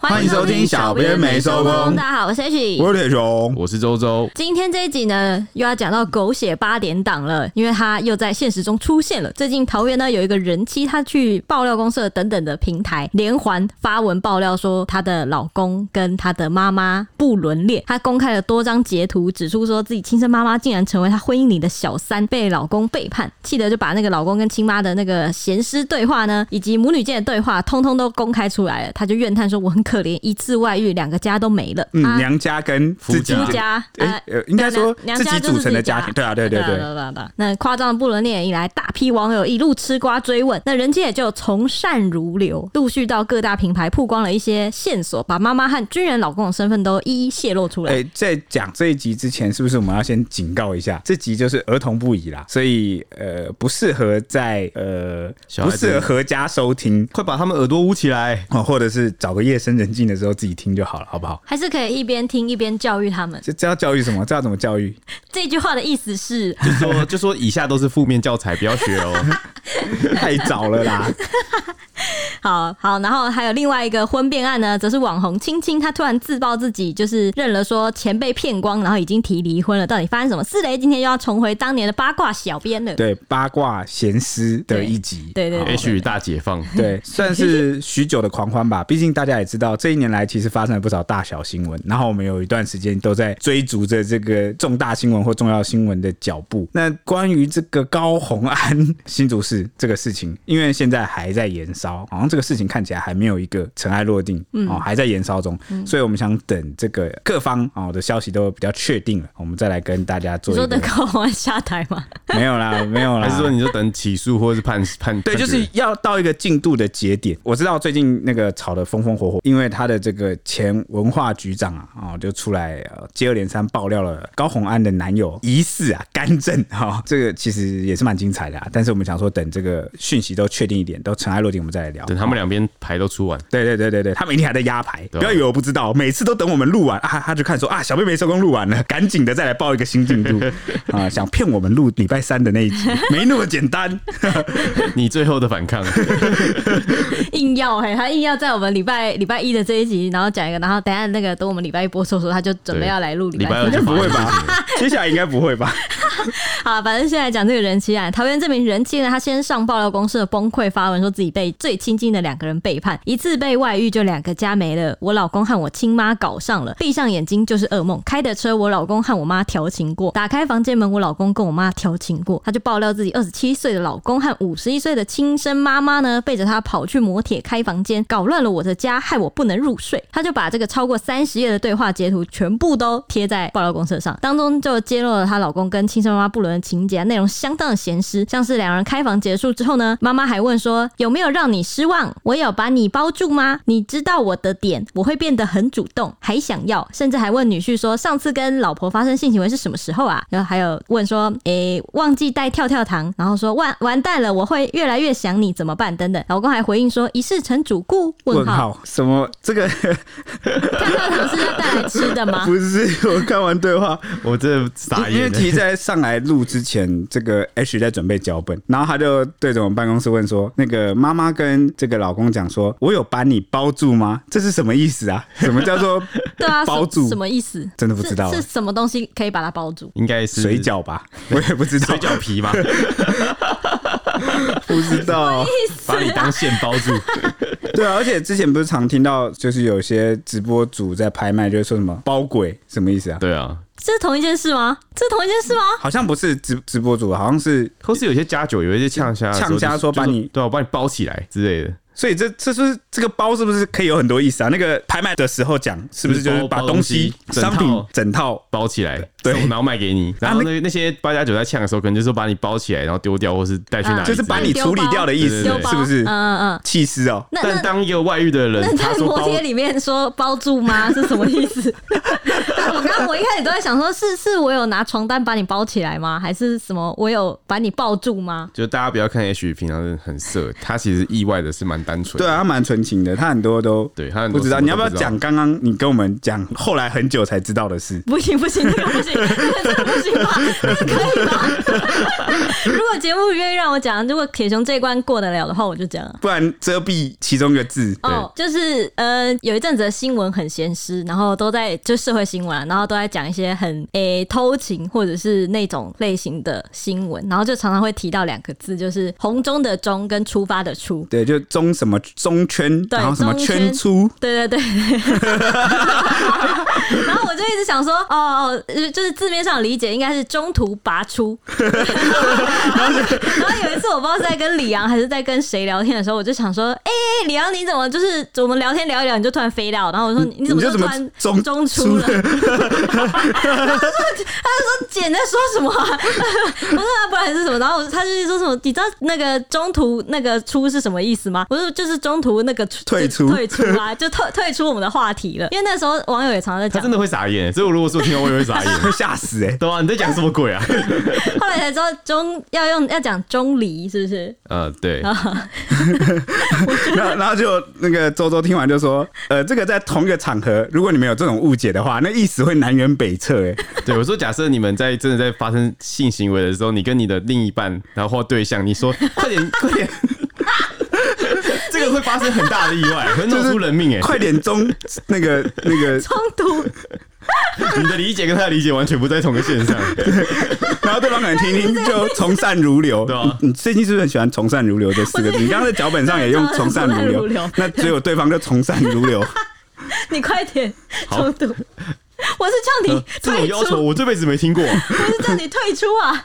欢迎收听小编没收工。大家好，我是 H，我是铁雄，我是周周。今天这一集呢，又要讲到狗血八点档了，因为他又在现实中出现了。最近桃园呢有一个人妻，她去爆料公社等等的平台连环发文爆料，说她的老公跟她的妈妈不伦恋。她公开了多张截图，指出说自己亲生妈妈竟然成为她婚姻里的小三，被老公背叛，气得就把那个老公跟亲妈的那个闲私对话呢，以及母女间的对话，通通都公开出来了。她就怨叹说：“我很可怜，一次外遇，两个家都没了。嗯”娘家跟夫家，夫家，哎，应该说自己组成的家庭。对啊，对对对。那夸张的不伦恋引来大批网友一路吃瓜追问，那人间也就从善如流，陆续到各大品牌曝光了一些线索，把妈妈和军人老公的身份都一一泄露出来。哎，在讲这一集之前，是不是我们要先警告一下，这集就是儿童不宜啦，所以呃，不适合在呃，不适合合家收听，快把他们耳朵捂起来哦，或者是找个夜深人静的时候自己听就好了，好不好？还是可以一边听一边教育他们。这这要教育什么？这要怎么教育？这句话的意思是，就说就说以下都是负面教材，不要学哦，太早了啦。好好，然后还有另外一个婚变案呢，则是网红青青，她突然自曝自己就是认了，说钱被骗光，然后已经提离婚了。到底发生什么四雷？今天又要重回当年的八卦小编了。对，八卦闲诗的一集，对对，对，对，H 大解放，对，算是许久的狂欢吧。毕竟大家也知道，这一年来其实发生了不少大小新闻，然后我们有一段时间都在追逐着这个重大新闻或重要新闻的脚步。那关于这个高红安 新竹市这个事情，因为现在还在延烧，好像这个事情看起来还没有一个尘埃落定，嗯、哦，还在延烧中，嗯、所以我们想等这个各方啊的消息都比较确定了，我们再来跟大家做。你说等高红安下台吗？没有啦，没有啦，还是说你就等起诉或者是判判？对，就是要到一个进度的节点。我知道最近那个吵得风风火火，因为他的这个前文化局长啊，哦，就出来接二连三爆料了高虹安的男友疑似啊干政哈、哦，这个其实也是蛮精彩的啊。但是我们想说，等这个讯息都确定一点，都尘埃落定，我们再来聊。等他们两边。牌都出完，对对对对对，他们一定还在压牌，不要以为我不知道，每次都等我们录完啊，他就看说啊，小妹妹收工录完了，赶紧的再来报一个新进度 啊，想骗我们录礼拜三的那一集，没那么简单。你最后的反抗，硬要嘿，他硬要在我们礼拜礼拜一的这一集，然后讲一个，然后等下那个等我们礼拜一播出的时候，他就准备要来录礼拜二，就不会吧？接下来应该不会吧？好，反正现在讲这个人妻啊，桃园这名人妻呢，他先上爆料公司的崩溃发文，说自己被最亲近的两个人背叛，一次被外遇就两个家没了，我老公和我亲妈搞上了，闭上眼睛就是噩梦，开的车我老公和我妈调情过，打开房间门我老公跟我妈调情过，他就爆料自己二十七岁的老公和五十一岁的亲生妈妈呢，背着他跑去磨铁开房间，搞乱了我的家，害我不能入睡，他就把这个超过三十页的对话截图全部都贴在爆料公社上，当中就揭露了她老公跟亲生。妈妈不伦的情节内容相当的咸湿，像是两人开房结束之后呢，妈妈还问说有没有让你失望？我有把你包住吗？你知道我的点，我会变得很主动，还想要，甚至还问女婿说上次跟老婆发生性行为是什么时候啊？然后还有问说，诶、忘记带跳跳糖，然后说完完蛋了，我会越来越想你，怎么办？等等，老公还回应说一事成主顾？问号？什么？这个看到糖是要带来吃的吗？不是，我看完对话，我这傻眼，因为提在上。来录之前，这个 H 在准备脚本，然后他就对着我们办公室问说：“那个妈妈跟这个老公讲说，我有把你包住吗？这是什么意思啊？什么叫做对啊包住？什么意思？真的不知道是，是什么东西可以把它包住？应该是水饺吧？我也不知道，水饺皮吧？不知道，把你当线包住。对啊，而且之前不是常听到，就是有些直播主在拍卖，就是说什么包鬼，什么意思啊？对啊。”这是同一件事吗？这是同一件事吗？好像不是直直播主，好像是，或是有些加酒，有一些呛虾，呛虾说把你，对，我把你包起来之类的。所以这这是这个包是不是可以有很多意思啊？那个拍卖的时候讲是不是就是把东西商品整套包起来，对，然后卖给你？然后那那些八加九在呛的时候，可能就是说把你包起来，然后丢掉，或是带去哪里？就是把你处理掉的意思，是不是？嗯嗯嗯，弃尸哦。但当一个外遇的人，那在摩天里面说包住吗？是什么意思？我刚刚我一开始都在想说，是是我有拿床单把你包起来吗？还是什么？我有把你抱住吗？就大家不要看 H 平常是很色，他其实意外的是蛮单纯。对啊，他蛮纯情的，他很多都对他很不知道。你要不要讲刚刚你跟我们讲后来很久才知道的事？不行不行，这个不行，这个不行，吗？可以吗？如果节目愿意让我讲，如果铁雄这一关过得了的话，我就讲。不然遮蔽其中一个字。哦，就是呃，有一阵子的新闻很咸湿，然后都在就社会新闻啊，然后都在讲一些很诶、欸、偷情或者是那种类型的新闻，然后就常常会提到两个字，就是红中的中跟出发的出。对，就中什么中圈，然后什么圈出。对对对。然后我就一直想说，哦哦，就是字面上理解应该是中途拔出。然后有一次我不知道是在跟李阳还是在跟谁聊天的时候，我就想说，哎、欸，李阳你怎么就是我们聊天聊一聊你就突然飞掉？然后我说你怎么就突然中中出了？他就说姐在说什么、啊？我说他不然是什么？然后他就说什么？你知道那个中途那个出是什么意思吗？我说就是中途那个退出退出啊，就退退出我们的话题了。因为那时候网友也常常在讲，真的会傻眼。所以我如果说听到我也会傻眼，会吓死哎、欸！对啊，你在讲什么鬼啊？后来才知道中要用要讲中离是不是？呃，对。然后然后就那个周周听完就说，呃，这个在同一个场合，如果你们有这种误解的话，那意思会南辕北辙哎。对，我说假设你们在真的在发生性行为的时候，你跟你的另一半然后或对象，你说快点 快点。这个会发生很大的意外，会闹出人命哎！快点中那个那个冲突，你的理解跟他的理解完全不在同个线上。然后对方可能听听就从善如流，对吧？你最近是不是很喜欢“从善如流”这四个字？你刚刚在脚本上也用“从善如流”，那只有对方就从善如流。你快点冲突。我是叫你这种要求，我这辈子没听过。我是叫你退出啊。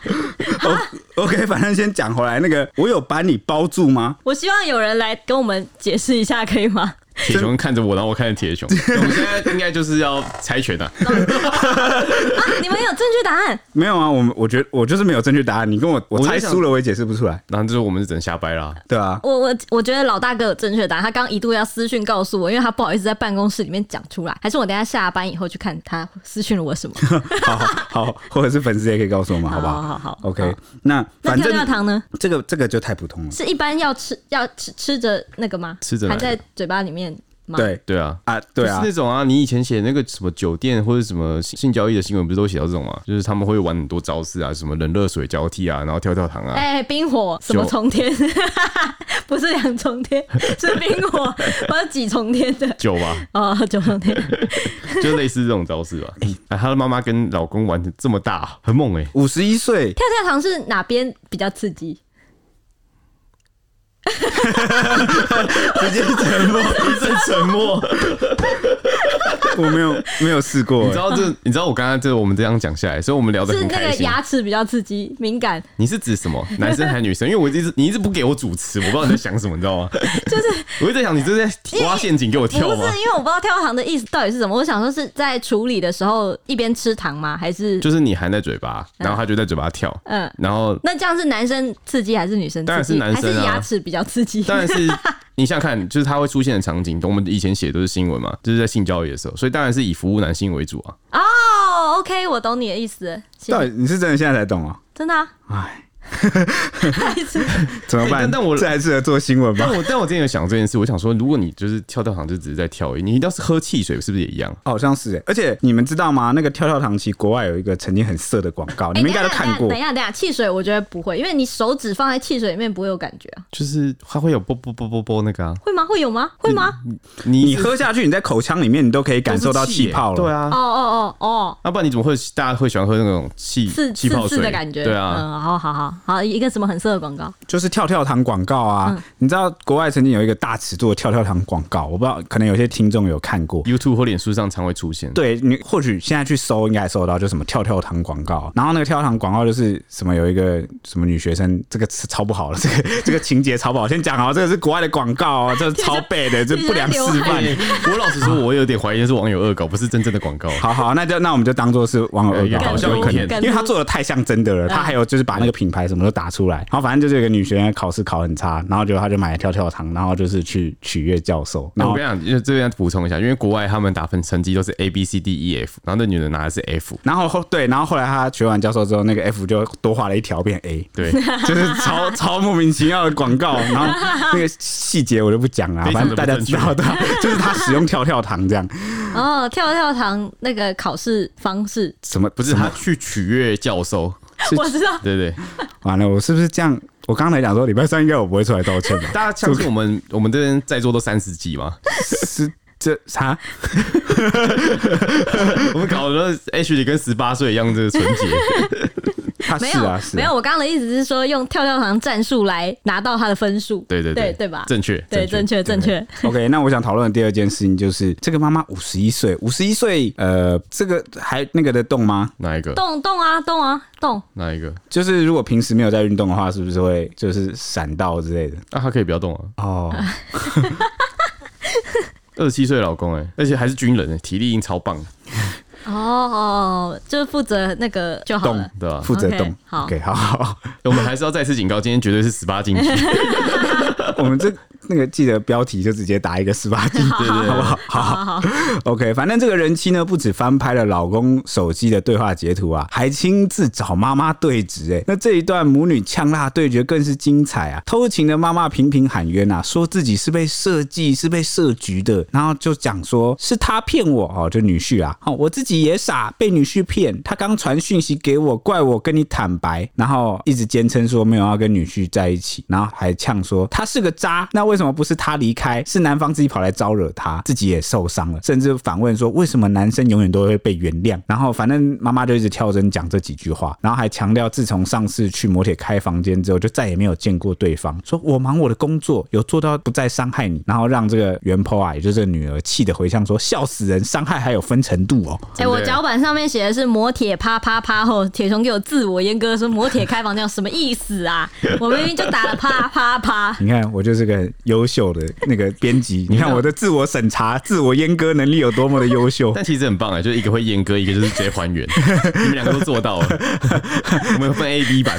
OK，反正先讲回来，那个我有把你包住吗？我希望有人来跟我们解释一下，可以吗？铁熊看着我，然后我看着铁熊。我们现在应该就是要猜拳的。啊，你们有正确答案？没有啊，我们我觉得我就是没有正确答案。你跟我我猜输了，我也解释不出来。然后就是我们是只能瞎掰啦。对啊，我我我觉得老大哥有正确答案。他刚刚一度要私讯告诉我，因为他不好意思在办公室里面讲出来。还是我等下下班以后去看他私讯了我什么？好好，或者是粉丝也可以告诉我们，好不好？好好好，OK。那反正跳跳糖呢？这个这个就太普通了。是一般要吃要吃吃着那个吗？吃着含在嘴巴里面。对。对啊。啊对啊，就是那种啊，你以前写那个什么酒店或者什么性交易的新闻，不是都写到这种吗？就是他们会玩很多招式啊，什么冷热水交替啊，然后跳跳糖啊，哎、欸，冰火什么重天，不是两重天，是冰火，不是几重天的。酒吧？哦，九重天，就类似这种招式吧。哎、欸，他的妈妈跟老公玩的这么大，很猛哎、欸，五十一岁，跳跳糖是哪边比较刺激？直接沉默，一阵沉默。我没有没有试过，你知道这？你知道我刚刚这我们这样讲下来，所以我们聊的很开心。是那个牙齿比较刺激敏感。你是指什么？男生还是女生？因为我一直你一直不给我主持，我不知道你在想什么，你知道吗？就是我一直在想，你这是在挖陷阱给我跳吗？不是，因为我不知道跳糖的意思到底是什么。我想说是在处理的时候一边吃糖吗？还是就是你含在嘴巴，然后他就在嘴巴跳。嗯，然后那这样是男生刺激还是女生刺激？当然是男生啊，牙齿比较刺激。当然是。你想想看，就是他会出现的场景，我们以前写都是新闻嘛，就是在性交易的时候，所以当然是以服务男性为主啊。哦、oh,，OK，我懂你的意思。到底你是真的现在才懂啊？真的啊？哎。次 怎么办？欸、但我这还适合做新闻吧？但我但我之前有想过这件事，我想说，如果你就是跳跳糖，就只是在跳而已，你要是喝汽水，是不是也一样？好像是哎。而且你们知道吗？那个跳跳糖，其实国外有一个曾经很色的广告，你们应该都看过。等一下，等一下，汽水我觉得不会，因为你手指放在汽水里面不会有感觉啊。就是它会有啵啵啵啵啵那个啊？会吗？会有吗？会吗？你你喝下去，你在口腔里面，你都可以感受到气泡了。对啊。哦哦哦哦。那不然你怎么会大家会喜欢喝那种气气泡水的感觉？对啊。嗯，好好好好，一个什么很。色的广告就是跳跳糖广告啊！嗯、你知道国外曾经有一个大尺度的跳跳糖广告，我不知道，可能有些听众有看过，YouTube 或脸书上常会出现。对，你或许现在去搜，应该搜得到，就什么跳跳糖广告。然后那个跳跳糖广告就是什么有一个什么女学生，这个词超不好了，这个这个情节超不好。先讲啊，这个是国外的广告啊，这是超背的，这不良示范。我老实说，我有点怀疑是网友恶搞，不是真正的广告。好好，那就那我们就当做是网友恶搞，好像有可能，因为他做的太像真的了。他还有就是把那个品牌牌什么都打出来。然后反正就是有个女学员考试考很差，然后就她就买了跳跳糖，然后就是去取悦教授。然后我跟你讲，因为这边补充一下，因为国外他们打分成绩都是 A B C D E F，然后那女的拿的是 F。然后后对，然后后来她取完教授之后，那个 F 就多画了一条变 A，对，就是超超莫名其妙的广告。然后那个细节我就不讲了，反正大家知道的，就是她使用跳跳糖这样。哦，跳跳糖那个考试方式什么？不是他去取悦教授，我知道。对对，完了，我是不是这样？我刚才讲说礼拜三应该我不会出来道歉吧？大家相信我们，我们这边在座都三十几吗？是这啥？我们搞得 H 里跟十八岁一样，这个纯洁。没有啊，没有。我刚刚的意思是说，用跳跳糖战术来拿到他的分数。对对对，对吧？正确，对，正确，正确。OK，那我想讨论的第二件事情就是，这个妈妈五十一岁，五十一岁，呃，这个还那个的动吗？哪一个？动动啊，动啊，动。哪一个？就是如果平时没有在运动的话，是不是会就是闪到之类的？那他可以不要动啊。哦。二十七岁老公哎，而且还是军人哎，体力已经超棒。哦，就是负责那个就好了，对吧？负责动，好，OK，好好。我们还是要再次警告，今天绝对是十八禁区。我们这那个记得标题就直接打一个十八禁，对对，好不好？好好好，OK。反正这个人妻呢，不止翻拍了老公手机的对话截图啊，还亲自找妈妈对质。哎，那这一段母女呛辣对决更是精彩啊！偷情的妈妈频频喊冤啊，说自己是被设计、是被设局的，然后就讲说是他骗我哦，就女婿啊，哦，我自己也傻，被女婿骗，他刚传讯息给我，怪我跟你坦白，然后一直坚称说没有要跟女婿在一起，然后还呛说他是个渣，那为什么不是他离开，是男方自己跑来招惹他，自己也受伤了，甚至反问说为什么男生永远都会被原谅？然后反正妈妈就一直跳针讲这几句话，然后还强调自从上次去摩铁开房间之后，就再也没有见过对方，说我忙我的工作，有做到不再伤害你，然后让这个原 po 啊，也就是这个女儿气得回呛说笑死人，伤害还有分程度哦。哎、欸，我脚板上面写的是摩铁啪啪啪后，铁熊给我自我阉割说摩铁开房间什么意思啊？我明明就打了啪啪啪。你看，我就是个优秀的那个编辑。你看我的自我审查、自我阉割能力有多么的优秀。但其实很棒啊，就是一个会阉割，一个就是直接还原。你们两个都做到了。我们有分 A、B 版。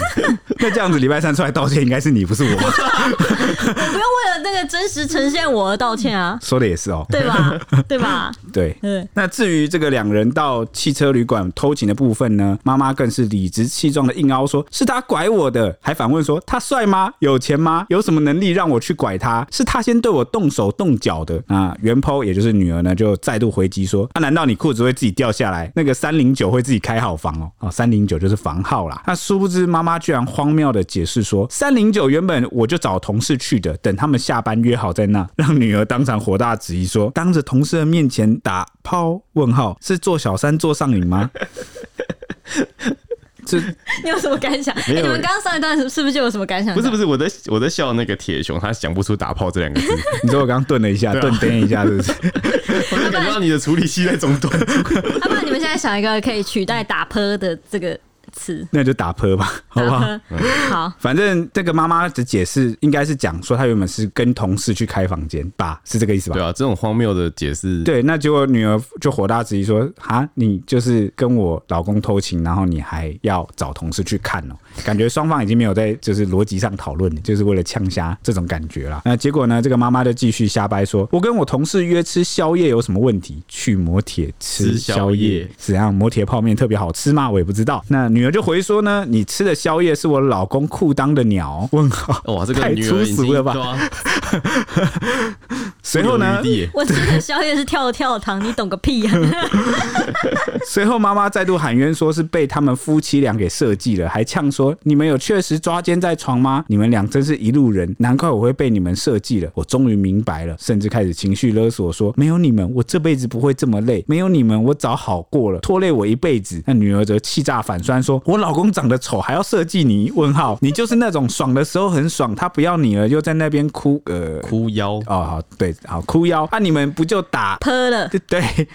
那这样子礼拜三出来道歉，应该是你，不是我。我不用为了那个真实呈现我而道歉啊。说的也是哦，对吧？对吧？对。嗯。那至于这个两人到汽车旅馆偷情的部分呢，妈妈更是理直气壮的硬凹说，是他拐我的，还反问说他帅吗？有钱吗？有什么能力让我去拐他？是他先对我动手动脚的。啊，原抛也就是女儿呢，就再度回击说，啊，难道你裤子会自己掉下来？那个三零九会自己开好房哦？哦，三零九就是房号啦。那殊不知妈妈居然荒谬的解释说，三零九原本我就找同事去的，等他们下班约好在那，让女儿当场火大质疑说，当着同事的面前打抛？问号是做小三做上瘾吗？这 你有什么感想？欸、你们刚刚上一段是不是就有什么感想？不是不是，我在我在笑那个铁熊，他想不出打炮这两个字。你说我刚刚顿了一下，顿颠、啊、一下，是不是？我就感觉到你的处理器在中断。要不然你们现在想一个可以取代打泼的这个。那就打泼吧，好不好？好，反正这个妈妈的解释应该是讲说，她原本是跟同事去开房间吧，是这个意思吧？对啊，这种荒谬的解释，对，那结果女儿就火大质疑说：“啊，你就是跟我老公偷情，然后你还要找同事去看哦？”感觉双方已经没有在就是逻辑上讨论，就是为了呛虾这种感觉了。那结果呢？这个妈妈就继续瞎掰说：“我跟我同事约吃宵夜有什么问题？去摩铁吃宵夜，怎样？摩铁泡面特别好吃吗？我也不知道。”那女儿就回说呢：“你吃的宵夜是我老公裤裆的鸟。”问号，哇，这个太粗俗了吧？随后呢？我吃的宵夜是跳跳糖，你懂个屁呀、啊！随后妈妈再度喊冤，说是被他们夫妻俩给设计了，还呛说：“你们有确实抓奸在床吗？你们俩真是一路人，难怪我会被你们设计了。我终于明白了。”甚至开始情绪勒索说：“没有你们，我这辈子不会这么累；没有你们，我早好过了，拖累我一辈子。”那女儿则气炸反酸说：“我老公长得丑，还要设计你？问号，你就是那种爽的时候很爽，他不要你了，又在那边哭，呃，哭腰哦，好，对，好哭腰。那、啊、你们不就打泼了？对 对，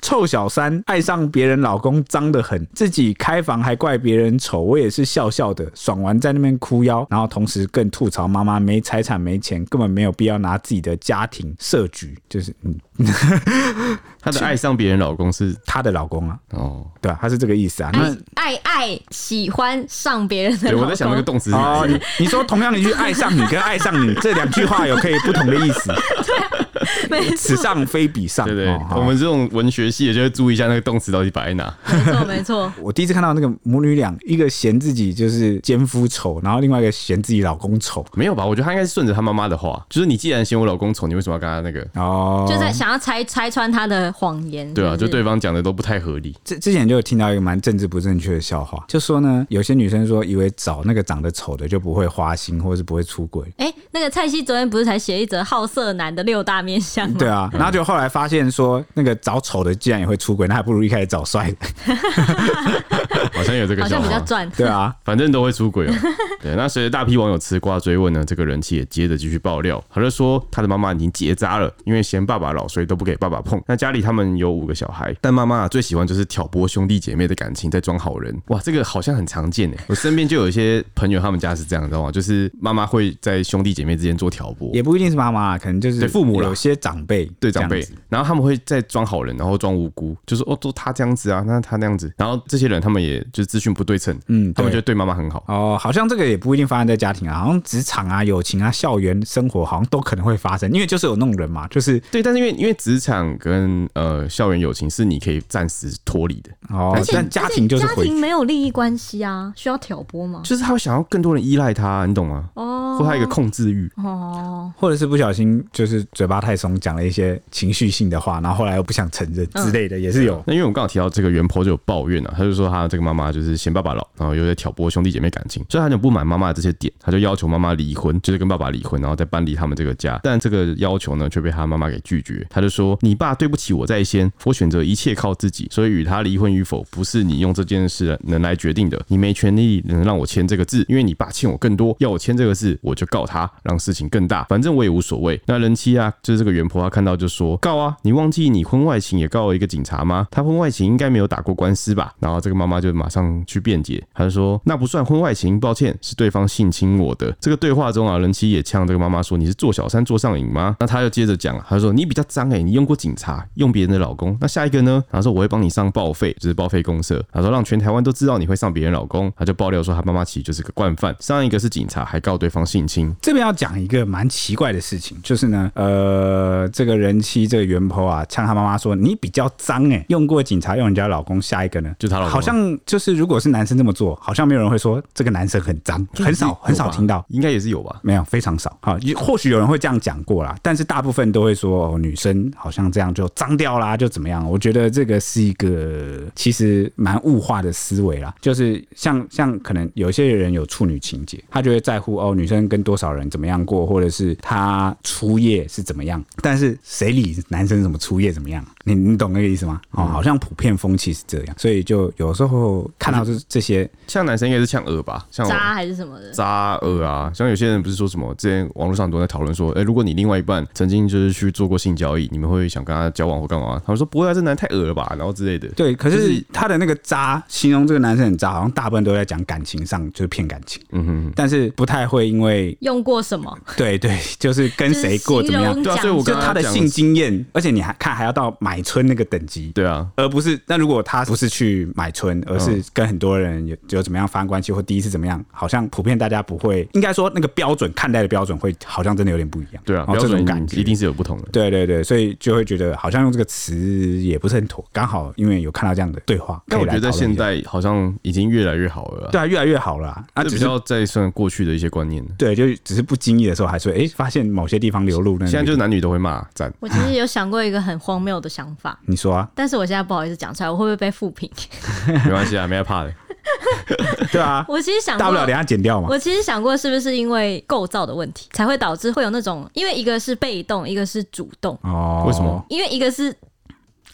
臭小三爱上别人老公脏得很，自己开房还怪别人丑，我也是笑笑的，爽完在那边哭腰，然后同时更吐槽妈妈没财产没钱，根本没有必要拿自己的家庭设局，就是嗯。她的爱上别人老公是她的老公啊，哦，对啊，她是这个意思啊。爱爱爱喜欢上别人的对，我在想那个动词是哪哦，里？你你说同样一句“爱上你”跟“爱上你”这两句话有可以不同的意思，没此，上非彼上。对对，哦我们这种文学系的就会注意一下那个动词到底摆在哪。没错，没错。我第一次看到那个母女俩，一个嫌自己就是奸夫丑，然后另外一个嫌自己老公丑。没有吧？我觉得他应该是顺着他妈妈的话，就是你既然嫌我老公丑，你为什么要跟他那个？哦，就在想要拆拆穿他的谎言。对啊，就对方讲的都不太合理。之之前就有听到一个蛮政治不正确的笑话，就说呢，有些女生说以为找那个长得丑的就不会花心，或者是不会出轨。哎、那个蔡西昨天不是才写一则好色男的六大面对啊，然后就后来发现说，那个找丑的既然也会出轨，那还不如一开始找帅的。好像有这个笑话好像比较。赚。对啊，反正都会出轨哦。对，那随着大批网友吃瓜追问呢，这个人气也接着继续爆料。他就说他的妈妈已经结扎了，因为嫌爸爸老，所以都不给爸爸碰。那家里他们有五个小孩，但妈妈啊最喜欢就是挑拨兄弟姐妹的感情，在装好人。哇，这个好像很常见诶。我身边就有一些朋友，他们家是这样，知道吗？就是妈妈会在兄弟姐妹之间做挑拨。也不一定是妈妈，可能就是父母了有些长辈对长辈然后他们会再装好人，然后装无辜，就是哦，都他这样子啊，那他那样子，然后这些人他们也就是资讯不对称，嗯他们就对妈妈很好。哦，好像这个也不一定发生在家庭啊，好像职场啊、友情啊、校园生活，好像都可能会发生，因为就是有那种人嘛，就是对，但是因为因为职场跟呃校园友情是你可以暂时脱离的，哦而，且但家庭就是家庭没有利益关系啊，需要挑拨吗？就是他会想要更多人依赖他，你懂吗？哦，或他一个控制欲。哦，或者是不小心就是嘴巴太松，讲了一些情绪性的话，然后后来又不想承认之类的，也是有。那因为我们刚好提到这个原 po 就有抱怨啊，他就说他这个妈妈就是嫌爸爸老，然后又在挑拨兄弟姐妹感情，所以他就不满妈妈的这些点，他就要求妈妈离婚，就是跟爸爸离婚，然后再搬离他们这个家。但这个要求呢，却被他妈妈给拒绝。他就说：“你爸对不起我在先，我选择一切靠自己，所以与他离婚与否，不是你用这件事能来决定的。你没权利能让我签这个字，因为你爸欠我更多，要我签这个字，我就告他，让事情更大。反正我也无所谓。那人妻啊，就是这个原婆，她看到就说告啊，你忘记你婚外情也告了一个警察吗？他婚外情应该没有打过官司吧？然后这个妈妈就马上去辩解，她就说那不算婚外情，抱歉，是对方性侵我的。这个对话中啊，人妻也呛这个妈妈说你是做小三做上瘾吗？那她又接着讲，她说你比较脏哎、欸，你用过警察，用别人的老公。那下一个呢？然后说我会帮你上报废，就是报废公社。他说让全台湾都知道你会上别人老公。她就爆料说他妈妈其实就是个惯犯，上一个是警察，还告对方性侵。这边要讲一个蛮奇怪的事情，就是呢，呃，这个人妻这个原 po 啊，呛他妈妈说你比较脏哎，用过警察，用人家老公。下一个呢，就他老公啊好像就是如果是男生这么做，好像没有人会说这个男生很脏，很少很少听到。应该也是有吧？没有，非常少。好，或许有人会这样讲过啦，但是大部分都会说，哦，女生好像这样就脏掉啦，就怎么样？我觉得这个是一个其实蛮物化的思维啦，就是像像可能有些人有处女情节，他就会在乎哦，女生跟多少人怎么样过，或者是他初夜是怎么样，但是谁理男生怎么初夜怎么样？你你懂那个意思吗？哦，好像普遍风气是这样，所以就有时候看到这这些，像男生应该是像鹅吧，像渣还是什么的？渣鹅啊，像有些人不是说什么，之前网络上很多在讨论说，哎、欸，如果你另外一半曾经就是去做过性交易，你们会想跟他交往或干嘛？他们说不会啊，这男太恶了吧，然后之类的。对，可是是他的那个渣，形容这个男生很渣，好像大部分都在讲感情上，就是骗感情，嗯哼哼，但是不太会因为用过什么？对对，就是跟谁过怎么样，对啊，所以我就刚刚讲他的性经验，而且你还看还要到买春那个等级，对啊，而不是那如果他不是去买春，而是跟很多人有有怎么样发生关系，或第一次怎么样，好像普遍大家不会，应该说那个标准看待的标准会好像真的有点不一样，对啊，这种感觉一定是有不同的。对对对，所以就会觉得好像用这个词也不是很妥。刚好因为有看到这样的对话，但我觉得现可以来讨论一下代好像已经越来越好了啊，对啊，越来越好了啊，啊只是就比较在算过去的一些观念了。对，就只是不经意的时候，还是会哎、欸、发现某些地方流露那。现在就是男女都会骂赞，我其实有想过一个很荒谬的想法，你说啊，但是我现在不好意思讲出来，我会不会被复评？没关系啊，没害怕的。对啊，我其实想过，大不了等下剪掉嘛。我其实想过，是不是因为构造的问题，才会导致会有那种，因为一个是被动，一个是主动，哦，为什么？因为一个是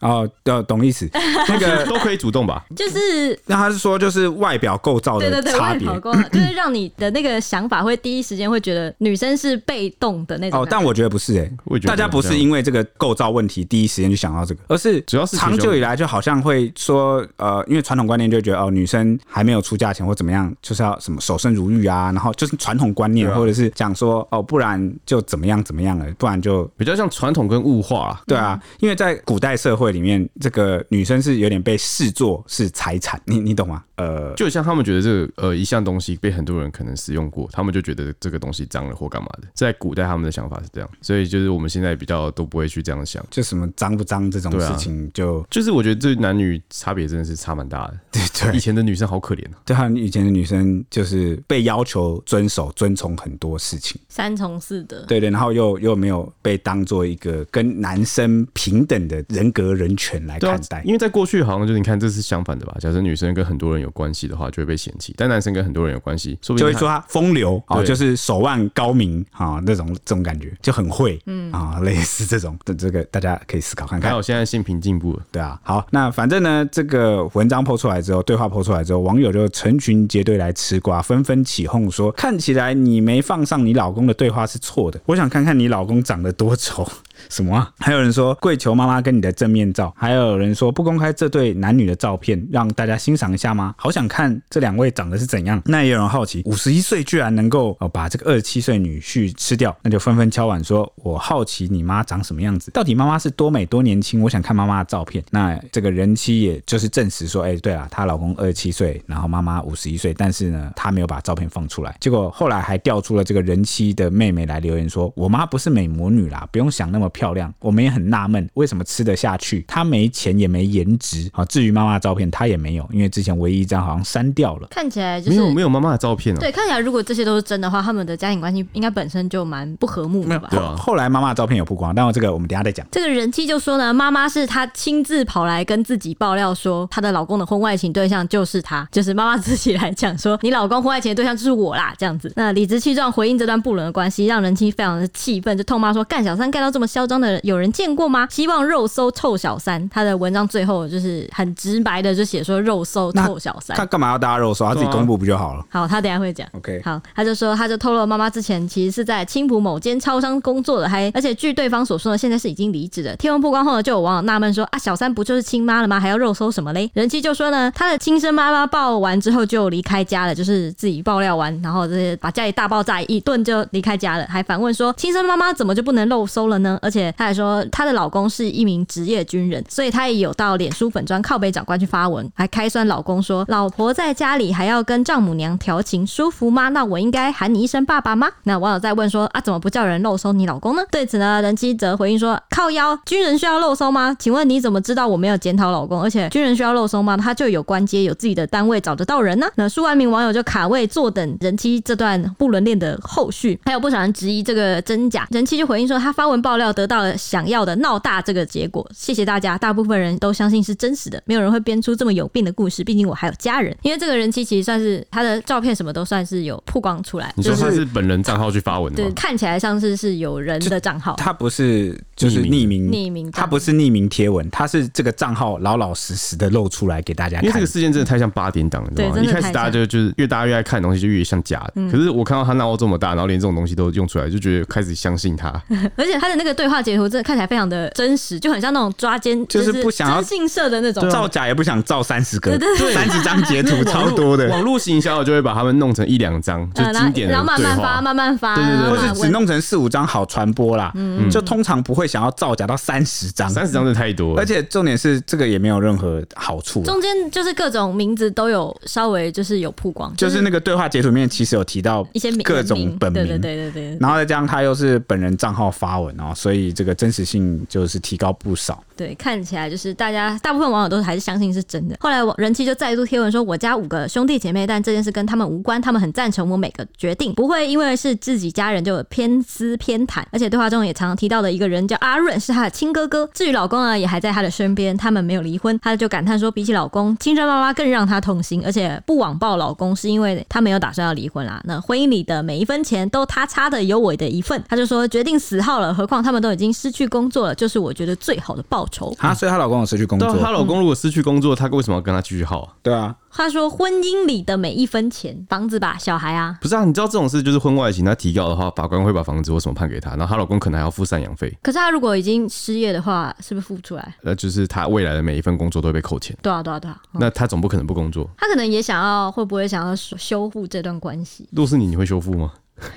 哦，懂懂意思。那个，都可以主动吧？就是那他是说就是外表构造对对对，的差别 就是让你的那个想法会第一时间会觉得女生是被动的那种感觉。哦，但我觉得不是哎、我也觉得大家不是因为这个构造问题第一时间就想到这个，而是主要是长久以来就好像会说，呃，因为传统观念就觉得哦，女生还没有出嫁前或怎么样，就是要什么守身如玉啊，然后就是传统观念，对啊或者是讲说哦，不然就怎么样怎么样了，不然就比较像传统跟物化啊。对啊，因为在古代社会。会里面，这个女生是有点被视作是财产，你你懂吗？呃，就像他们觉得这个呃一项东西被很多人可能使用过，他们就觉得这个东西脏了或干嘛的。在古代他们的想法是这样，所以就是我们现在比较都不会去这样想，就什么脏不脏这种事情就，就就是我觉得这男女差别真的是差蛮大的。对对，以前的女生好可怜啊，对，啊以前的女生就是被要求遵守、遵从很多事情，三从四德。对对，然后又又没有被当做一个跟男生平等的人格人权来看待，因为在过去好像就是你看这是相反的吧？假设女生跟很多人有关系的话，就会被嫌弃；但男生跟很多人有关系，说不定就会说他风流啊，就是手腕高明啊，那种这种感觉就很会，嗯啊，类似这种的这个大家可以思考看看。还有现在性平进步了，对啊。好，那反正呢，这个文章 po 出来之后，对话 po 出来之后，网友就成群结队来吃瓜，纷纷起哄说：看起来你没放上你老公的对话是错的。我想看看你老公长得多丑。什么啊？还有人说跪求妈妈跟你的正面照，还有人说不公开这对男女的照片，让大家欣赏一下吗？好想看这两位长得是怎样。那也有人好奇，五十一岁居然能够哦把这个二十七岁女婿吃掉，那就纷纷敲碗说：我好奇你妈长什么样子，到底妈妈是多美多年轻？我想看妈妈的照片。那这个人妻也就是证实说，哎，对了，她老公二十七岁，然后妈妈五十一岁，但是呢，她没有把照片放出来。结果后来还调出了这个人妻的妹妹来留言说：我妈不是美魔女啦，不用想那么。漂亮，我们也很纳闷，为什么吃得下去？她没钱也没颜值啊。至于妈妈的照片，他也没有，因为之前唯一一张好像删掉了。看起来就是没有没有妈妈的照片啊。对，看起来如果这些都是真的话，他们的家庭关系应该本身就蛮不和睦的吧？对啊。后来妈妈的照片有曝光，但我这个我们等下再讲。这个人妻就说呢，妈妈是她亲自跑来跟自己爆料说，她的老公的婚外情对象就是她，就是妈妈自己来讲说，你老公婚外情的对象就是我啦，这样子。那理直气壮回应这段不伦的关系，让人妻非常的气愤，就痛骂说，干小三干到这么嚣张的人，有人见过吗？希望肉搜臭小三。他的文章最后就是很直白的就写说肉搜臭小三。他干嘛要大家肉搜？他自己公布不就好了？好，他等下会讲。OK，好，他就说他就透露妈妈之前其实是在青浦某间超商工作的，还而且据对方所说呢，现在是已经离职的。贴文曝光后呢，就有网友纳闷说啊，小三不就是亲妈了吗？还要肉搜什么嘞？人妻就说呢，他的亲生妈妈爆完之后就离开家了，就是自己爆料完，然后这些把家里大爆炸一顿就离开家了，还反问说亲生妈妈怎么就不能肉搜了呢？而且他还说他的老公。是一名职业军军人，所以他也有到脸书粉专靠北长官去发文，还开酸老公说：“老婆在家里还要跟丈母娘调情，舒服吗？那我应该喊你一声爸爸吗？”那网友在问说：“啊，怎么不叫人肉搜你老公呢？”对此呢，人妻则回应说：“靠腰，军人需要肉搜吗？请问你怎么知道我没有检讨老公？而且军人需要肉搜吗？他就有官阶，有自己的单位，找得到人呢？”那数万名网友就卡位坐等人妻这段不伦恋的后续，还有不少人质疑这个真假，人妻就回应说：“他发文爆料得到了想要的闹大这个结果，谢谢大家。大部分人都相信是真实的，没有人会编出这么有病的故事。毕竟我还有家人。因为这个人妻其实算是他的照片，什么都算是有曝光出来。你说他是本人账号去发文的吗？对，看起来像是是有人的账号。他不是就是匿名匿名，他不是匿名贴文，他是这个账号老老实实的露出来给大家看。因为这个事件真的太像八点档了，对吗？一开始大家就就是越大家越爱看的东西，就越像假的。嗯、可是我看到他闹到这么大，然后连这种东西都用出来，就觉得开始相信他。而且他的那个对话截图真的看起来非常的真实，就很像那种抓奸，就是不想要信社的那种。造假，也不想造三十个，三十张截图 超多的。网络行销就会把他们弄成一两张，就经典的，然后慢慢发，慢慢发，对对对，或是只弄成四五张好传播啦。嗯，就通常不会想要造假到三十张，三十张是太多。而且重点是这个也没有任何好处，中间就是各种名字都有稍微就是有曝光，就是那个对话截图里面其实有提到一些各种本名，对对对对，然后再加上他又是本人账号发文哦，所以这个真实性就是提高不少。对，看起来就是大家大部分网友都还是相信是真的。后来人气就再度贴文说：“我家五个兄弟姐妹，但这件事跟他们无关，他们很赞成我每个决定，不会因为是自己家人就偏私偏袒。而且对话中也常常提到的一个人叫阿润，是他的亲哥哥。至于老公呢，也还在他的身边，他们没有离婚。他就感叹说，比起老公，亲生妈妈更让他痛心，而且不网暴老公是因为他没有打算要离婚啦。那婚姻里的每一分钱都他差的有我的一份。他就说决定死耗了，何况他们都已经失去工作了，就是我觉得最好的报酬。啊，所以她老公有失去工作，她老公如果失去工作，她为什么要跟他继续耗？对啊。他说：“婚姻里的每一分钱，房子吧，小孩啊，不是啊？你知道这种事就是婚外情，他提告的话，法官会把房子或什么判给他，然后她老公可能还要付赡养费。可是他如果已经失业的话，是不是付不出来？呃，就是他未来的每一份工作都会被扣钱。对啊，对啊，对啊。那他总不可能不工作。他可能也想要，会不会想要修复这段关系？如果是你，你会修复吗？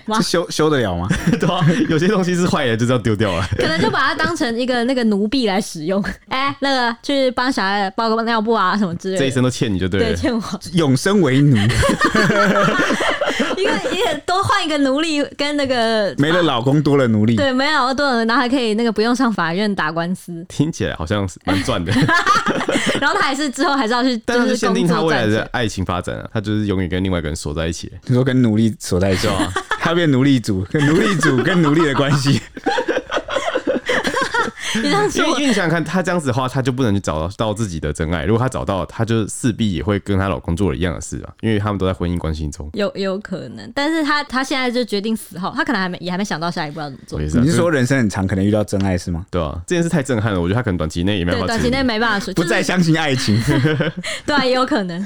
这修修得了吗？对啊，有些东西是坏的，就这样丢掉了。可能就把它当成一个那个奴婢来使用。哎、欸，那个去帮小孩包个尿布啊什么之类的。这一生都欠你就对了。对，欠我。永生为奴。一个也多换一个奴隶，跟那个 没了老公多了奴隶。对，没了老公多了，然后还可以那个不用上法院打官司。听起来好像是蛮赚的。然后他还是之后还是要去，但是限定他未来的爱情发展啊，他就是永远跟另外一个人锁在一起。你说跟奴隶锁在一起啊？他变奴隶主，跟奴隶主跟奴隶的关系。因为因为你想想看，他这样子的话，他就不能去找到到自己的真爱。如果他找到，他就势必也会跟他老公做了一样的事啊，因为他们都在婚姻关系中。有有可能，但是他他现在就决定死后，他可能还没也还没想到下一步要怎么做。你是说人生很长，可能遇到真爱是吗？对啊，这件事太震撼了，我觉得他可能短期内也没办法。短期内没办法说，不再相信爱情。对啊，也有可能。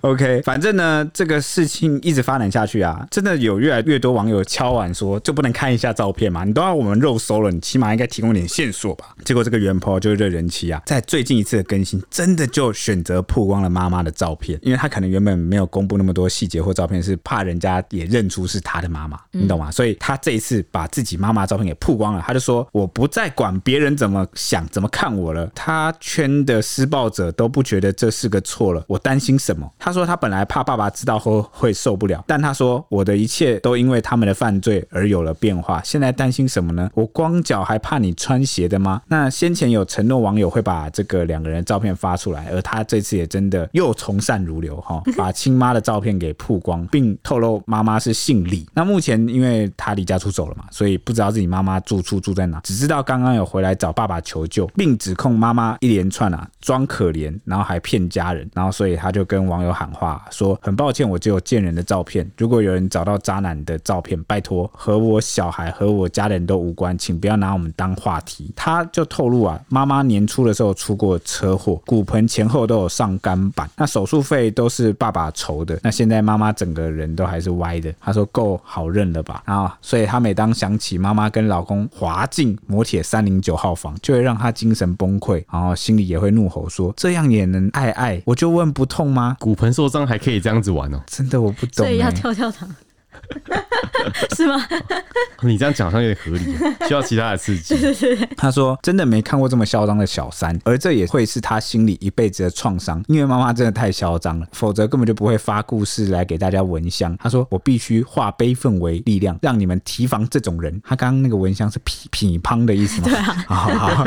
OK，反正呢，这个事情一直发展下去啊，真的有越来越多网友敲碗说，就不能看一下照片嘛？你都要我们肉搜了，你起码应该提供点线索吧？结果这个原 po 就是这人妻啊，在最近一次的更新，真的就选择曝光了妈妈的照片，因为他可能原本没有公布那么多细节或照片，是怕人家也认出是他的妈妈，你懂吗？所以他这一次把自己妈妈照片给曝光了，他就说：“我不再管别人怎么想、怎么看我了，他圈的施暴者都不觉得这是个错了，我担心什么？”他说他本来怕爸爸知道后会受不了，但他说我的一切都因为他们的犯罪而有了变化，现在担心什么呢？我光脚还怕你穿鞋的吗？那先前有承诺网友会把这个两个人的照片发出来，而他这次也真的又从善如流哈，把亲妈的照片给曝光，并透露妈妈是姓李。那目前因为他离家出走了嘛，所以不知道自己妈妈住处住在哪，只知道刚刚有回来找爸爸求救，并指控妈妈一连串啊装可怜，然后还骗家人，然后所以他就跟网友喊话说：很抱歉，我只有贱人的照片，如果有人找到渣男的照片，拜托和我小孩和我家人都无关，请不要拿我们当当话题。他就透露啊，妈妈年初的时候出过车祸，骨盆前后都有上钢板，那手术费都是爸爸筹的。那现在妈妈整个人都还是歪的。他说够好认了吧？啊，所以他每当想起妈妈跟老公滑进摩铁三零九号房，就会让他精神崩溃，然后心里也会怒吼说：这样也能爱爱？我就问不痛吗？骨盆受伤还可以这样子玩哦？真的我不懂、欸，所以要跳跳糖。是吗？你这样讲好像有点合理，需要其他的刺激。他说真的没看过这么嚣张的小三，而这也会是他心里一辈子的创伤，因为妈妈真的太嚣张了，否则根本就不会发故事来给大家闻香。他说我必须化悲愤为力量，让你们提防这种人。他刚刚那个闻香是匹匹乓的意思吗？对啊，好好好，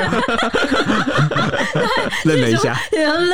愣了一下，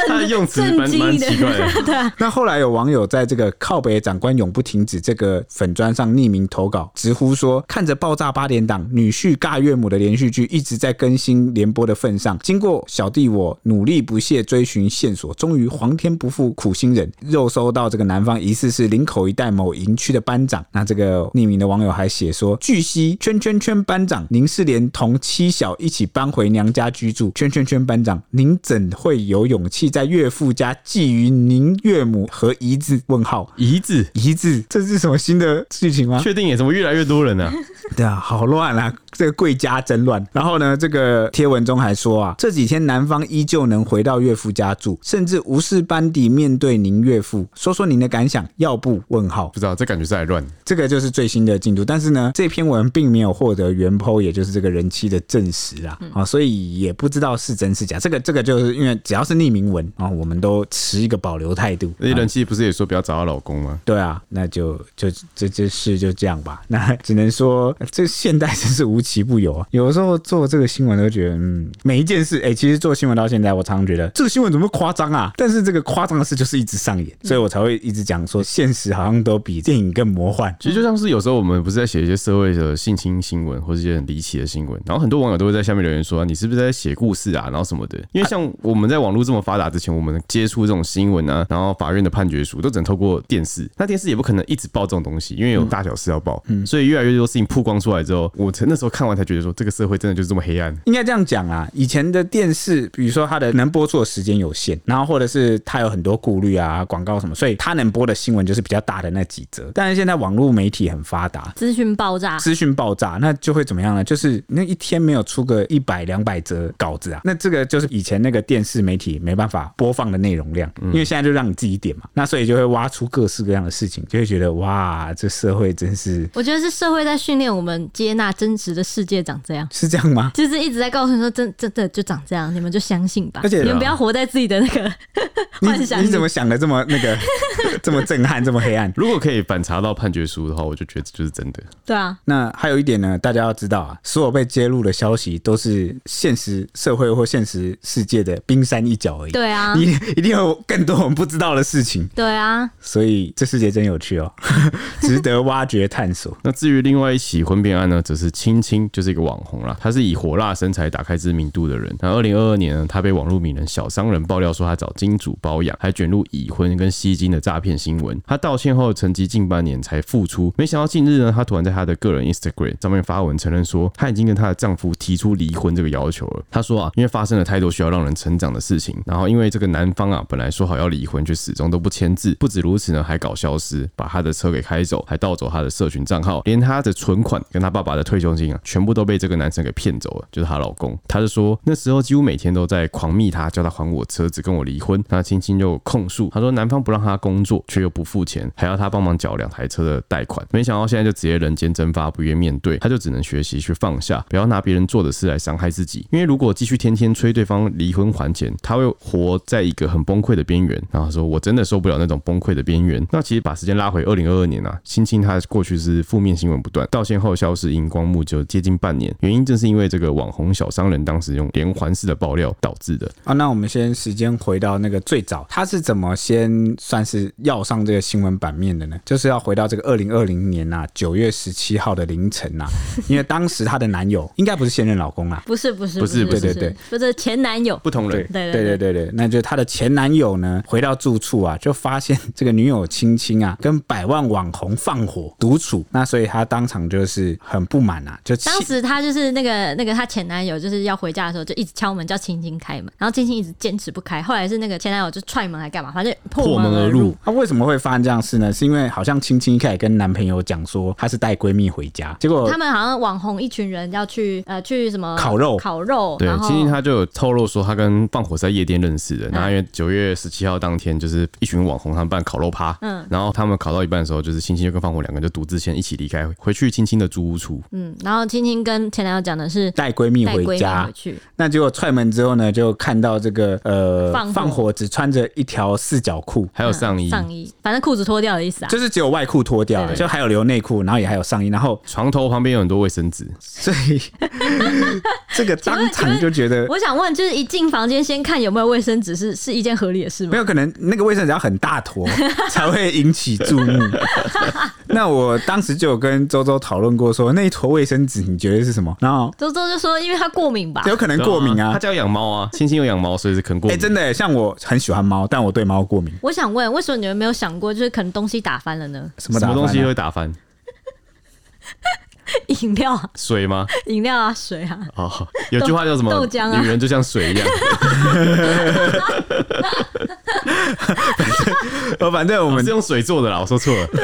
他的用词蛮蛮奇怪的。对啊，那后来有网友在这个靠北长官永不停止这个粉专上匿名投稿，直呼说：“看着爆炸八点档女婿尬岳母的连续剧一直在更新联播的份上，经过小弟我努力不懈追寻线索，终于皇天不负苦心人，肉搜到这个男方疑似是林口一带某营区的班长。那这个匿名的网友还写说：据悉，圈圈圈班长，您是连同妻小一起搬回娘家居住。圈圈圈班长，您怎会有勇气在岳父家觊觎您岳母和姨子？问号，姨子，姨子，这是什么新的剧情吗？确定也怎么越来越多人呢、啊？对啊，好乱啊！这个贵家真乱。然后呢，这个贴文中还说啊，这几天男方依旧能回到岳父家住，甚至无视班底面对您岳父，说说您的感想，要不？问号，不知道，这感觉是在乱。这个就是最新的进度，但是呢，这篇文并没有获得原 po，也就是这个人妻的证实啊，啊，所以也不知道是真是假。这个这个就是因为只要是匿名文啊，我们都持一个保留态度。那人妻不是也说不要找她老公吗？对啊，那就就这这事就这样吧。那只能说，这现代真是无奇不有啊。有的时候做这个新闻都觉得，嗯，每一件事，哎、其实做新闻到现在，我常常觉得这个新闻怎么夸张啊？但是这个夸张的事就是一直上演，所以我才会一直讲说，现实好像都比电影更魔幻。其实就像是有时候我们不是在写一些社会的性侵新闻，或是一些很离奇的新闻，然后很多网友都会在下面留言说，你是不是在写故事啊？然后什么的。因为像我们在网络这么发达之前，我们接触这种新闻啊，然后法院的判决书都只能透过电视，那电视也不可能一直报这种东西，因为有大小事要报。嗯，所以越来越多事情曝光出来之后，我从那时候看完才觉得说，这个社会真的就是这么黑暗。应该这样讲啊，以前的电视，比如说它的能播出的时间有限，然后或者是它有很多顾虑啊，广告什么，所以它能播的新闻就是比较大的那几则。但是现在网络媒体很发达，资讯爆炸，资讯爆炸，那就会怎么样呢？就是那一天没有出个一百两百则稿子啊，那这个就是以前那个电视媒体没办法播放的内容量，因为现在就让你自己点嘛，那所以就会挖出各式各样的事情，就会觉得哇，呀，这社会真是……我觉得是社会在训练我们接纳真实的世界长这样，是这样吗？就是一直在告诉你说真真的就长这样，你们就相信吧。而且你们不要活在自己的那个 幻想里。你怎么想的这么那个 这么震撼，这么黑暗？如果可以反查到判决书的话，我就觉得就是真的。对啊，那还有一点呢，大家要知道啊，所有被揭露的消息都是现实社会或现实世界的冰山一角而已。对啊，你一定有更多我们不知道的事情。对啊，所以这世界真有趣哦，值得挖掘探索。那至于另外一起婚变案呢，则是青青，就是一个网红啦，他是以火辣身材打开知名度的人。那二零二二年呢，他被网络名人小商人爆料说他找金主包养，还卷入已婚跟吸金的诈骗新闻。他道歉后，沉寂近半年才复出。没想到近日呢，他突然在他的个人 Instagram 上面发文承认说，他已经跟他的丈夫提出离婚这个要求了。他说啊，因为发生了太多需要让人成长的事情，然后因为这个男方啊，本来说好要离婚，却始终都不签字。不止如此呢，还搞消失，把他的车给开走，还盗走他的社群账号，连他的存款跟他爸爸的退休金啊，全部都被这个男生给骗走了，就是她老公。他就说那时候几乎每天都在狂密他，叫他还我车子，跟我离婚。那青青就控诉，他说男方不让他工作，却又不付钱，还要他帮忙缴两台车的贷款。没想到现在就直接人间蒸发，不愿面对，他就只能学习去放下，不要拿别人做的事来伤害自己。因为如果继续天天催对方离婚还钱，他会活在一个很崩溃的边缘。然后说我真的受不了那种崩溃的边缘。那其实把时间拉回二零二二年啊，青青他过去是负面新闻不断，道歉后消失荧光幕就接近半年，原因正是因为这个网红小商人当时用连环式的爆料导致的。啊，那我们先时间回到那个最早，他是怎么先算是要上这个新闻版面的呢？就是要回到这个二零二零年呐、啊，九月十七号的凌晨呐、啊，因为当时她的男友应该不是现任老公啊，不是不是不是，对对对，不是前男友，不同人，对对对。对对，那就是他的前男友呢，回到住处啊，就发现这个女友青青啊，跟百万网红放火独处，那所以他当场就是很不满啊，就当时他就是那个那个他前男友就是要回家的时候，就一直敲门叫青青开门，然后青青一直坚持不开，后来是那个前男友就踹门来干嘛，反正破门而入。他、啊、为什么会发生这样事呢？是因为好像青青一开始跟男朋友讲说她是带闺蜜回家，结果他们好像网红一群人要去呃去什么烤肉。烤肉，对，青青她就有透露说她跟放火是在夜店认识的，然后因为九月十七号当天就是一群网红他们办烤肉趴，嗯，然后他们烤到一半的时候，就是青青就跟放火两个人就独自先一起离开，回去青青的租屋处，嗯，然后青青跟前男友讲的是带闺蜜回家，回去，那结果踹门之后呢，就看到这个呃放火，放火只穿着一条四角裤，还有上衣，上衣，反正裤子脱掉的意思啊，就是只有外裤脱掉了，就还有留内裤，然后也还有上衣，然后 床头旁边有很多卫生纸，所以这个当场就觉得，我想问，就是一进房间先看有没有卫生纸，是是一件合理的事吗？没有可能，那个卫生纸要很大坨 才会引起注目。那我当时就有跟周周讨论过，说那一坨卫生纸你觉得是什么？然后周周就说，因为他过敏吧，有可能过敏啊。他家有养猫啊，星星有养猫，所以是可能过敏。哎，真的，像我很喜欢猫，但我对猫过敏。我想问，为什么你们没有想过，就是可能东西打翻了呢？什么什么东西会打翻？饮料啊、水吗？饮料啊，水啊。哦，有句话叫什么？豆浆啊。女人就像水一样。哦，反正我们是用水做的啦，我说错了。对，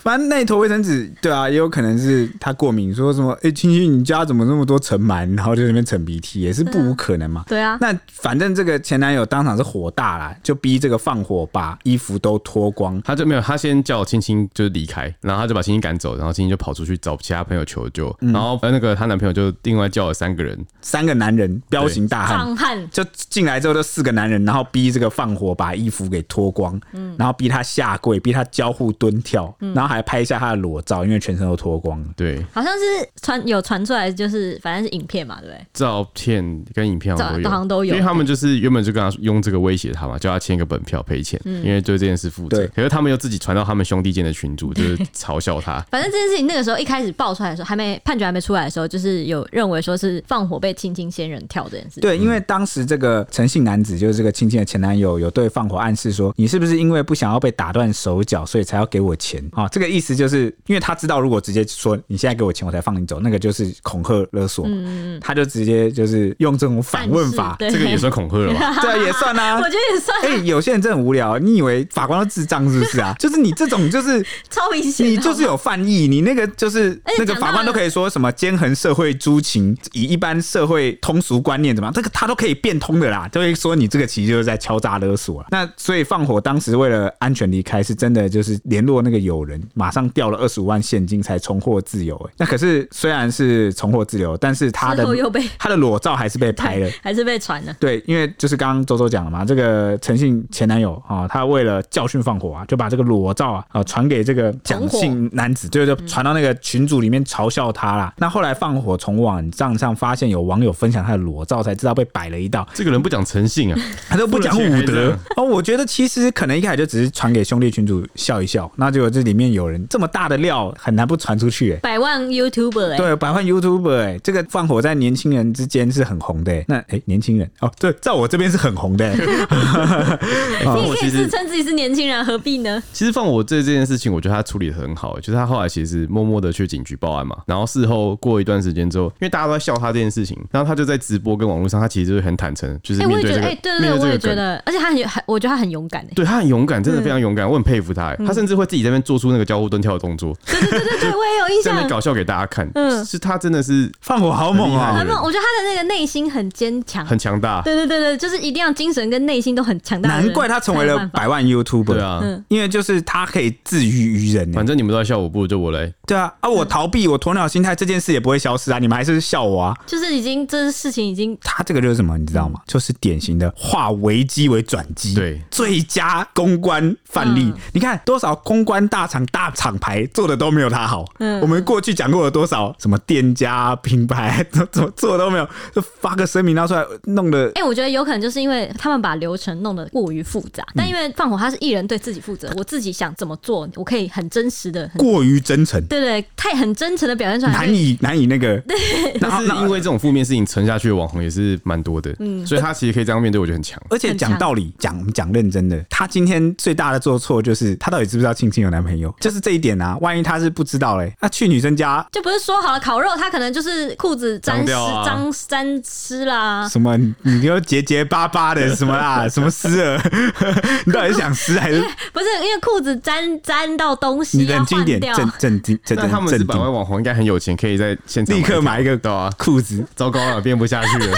反正那一坨卫生纸，对啊，也有可能是他过敏。说什么？哎，青青，你家怎么那么多尘螨？然后就在那边擤鼻涕，也是不无可能嘛。对啊。那反正这个前男友当场是火大啦，就逼这个放火把衣服都脱光。他就没有，他先叫青青就是离开，然后他就把青青赶走，然后青青就跑出去找其他朋友求救。嗯、然后那个她男朋友就另外叫了三个人，三个男人，彪形大汉，汉就进来之后就四个男人，然后逼这个放火把衣服给脱光，嗯，然后逼他下跪，逼他交互蹲跳，嗯、然后还拍一下他的裸照，因为全身都脱光。对，好像是传有传出来，就是反正是影片嘛，对不对？照片跟影片好像都有，好像都有，因为他们就是原本就跟他用这个威胁他嘛，叫他签一个本票赔钱，嗯、因为对这件事负责。对，可是他们又自己传到他们兄弟间的群组，就是嘲笑他。反正这件事情那个时候一开始爆出来的时候，还没判决还没出来的时候，就是有认为说是放火被青青仙人跳这件事。对，因为当时这个诚信男子就是这个青青的前男友，有对放火暗示说，你是不是因为不想要被打断手脚，所以才要给我钱啊？这个意思就是因为他知道，如果直接说你现在给我钱，我才放你走，那个就是恐吓勒索。嗯嗯，他就直接就是用这种反问法，这个也算恐吓了吧？对啊，也算啊。我觉得也算。哎、欸，有些人真的很无聊，你以为法官都智障是不是啊？就是你这种就是 超明显，你就是有犯意，你那个就是那个法官都可以说什么兼横社会诸情，以一般社会通俗观念怎么样，这个他都可以变通的啦，就会说你这个其实就是在敲诈勒索了。那所以放火当时为了安全离开，是真的就是联络那个友人，马上掉了二十五万现金才重获自由。哎，那可是虽然是重获自由，但是他的又被 他的裸照还是被拍了，还是被传了。对，因为就是刚刚周周讲了嘛，这个陈姓前男友啊，他为了教训放火啊，就把这个裸照啊啊传给这个蒋姓男子，就就传到那个群组里面嘲笑他啦。那后来放火从网站上发现有网友分享他的裸照，才知道被摆了一道。这个人不讲诚信啊，他都不讲武德哦。我觉得其实可能一开始就只是传给兄弟群主笑一笑，那结果这里面有人这么大的料，很难不传出去。百万 YouTuber 哎，对，百万 YouTuber 哎，这个放火在年轻人之间是很红的。那哎，年轻人哦，对，在我这边是很红的。你也可以自称自己是年轻人，何必呢？其实放火这这件事情，我觉得他处理的很好，就是他后来其实默默的去警局报案嘛，然后事后过一段时间之后，因为大家都在笑他这件事情，然后他就在直播跟网络上，他其实就是很坦诚，就是面对这个，哎，对对对，我也觉得，而且他很很，我觉得他很勇敢，对他很勇敢，真的非常勇敢，我很佩服他，他甚至会自己在那边做出那个交互蹲跳的动作，对对对对对，我也有印象，在那搞笑给大家看，嗯，是他真的是放火好猛啊，我觉得他的那个内心很坚强，很强大，对对对对，就是一定要精神跟内心都很强大，难怪他成为了百万 YouTuber，对啊，因为就是他可以自娱于人，反正你们都在笑我，不如就我来，对啊，啊，我逃避，我鸵鸟心态这件事也不会消失啊，你们还是笑我啊，就是已经这事情已经，他这个就是什么，你知道吗？就是典型的化危机为转机，对，最佳公关范例，你看多少公关大厂大厂牌做的都没有他好，嗯，我们过去讲过了多少什么店家品牌怎么 做都没有，就发个声明拿出来弄的，哎，我觉得有可能就是因为他们把流程弄得过于复杂，但因为放火他是艺人对自己负责，我自己想怎么做，我可以很真实的，过于真诚，对对，太很真诚的表现出来，难以难以那个，对，但是因为这种负面事情沉下去的网红也是蛮多的，嗯，所以他其实可以这样面对，我觉得很强，而且讲道理，讲讲认真的，他今天最大的做错就是他到底知不知道庆庆有男朋友，就是这一点啊，万一他是不知道嘞，那去女生家就不是说好了烤肉，他可能就是裤子沾湿脏沾湿啦，什么你就结结巴巴的 什么啦，什么湿了，你到底是想湿还是？不是？因为裤子沾沾到东西，你冷静点，镇镇定，那他们是百万网红，应该很有钱，可以在现场立刻买一个裤子。糟糕了，编不下去了。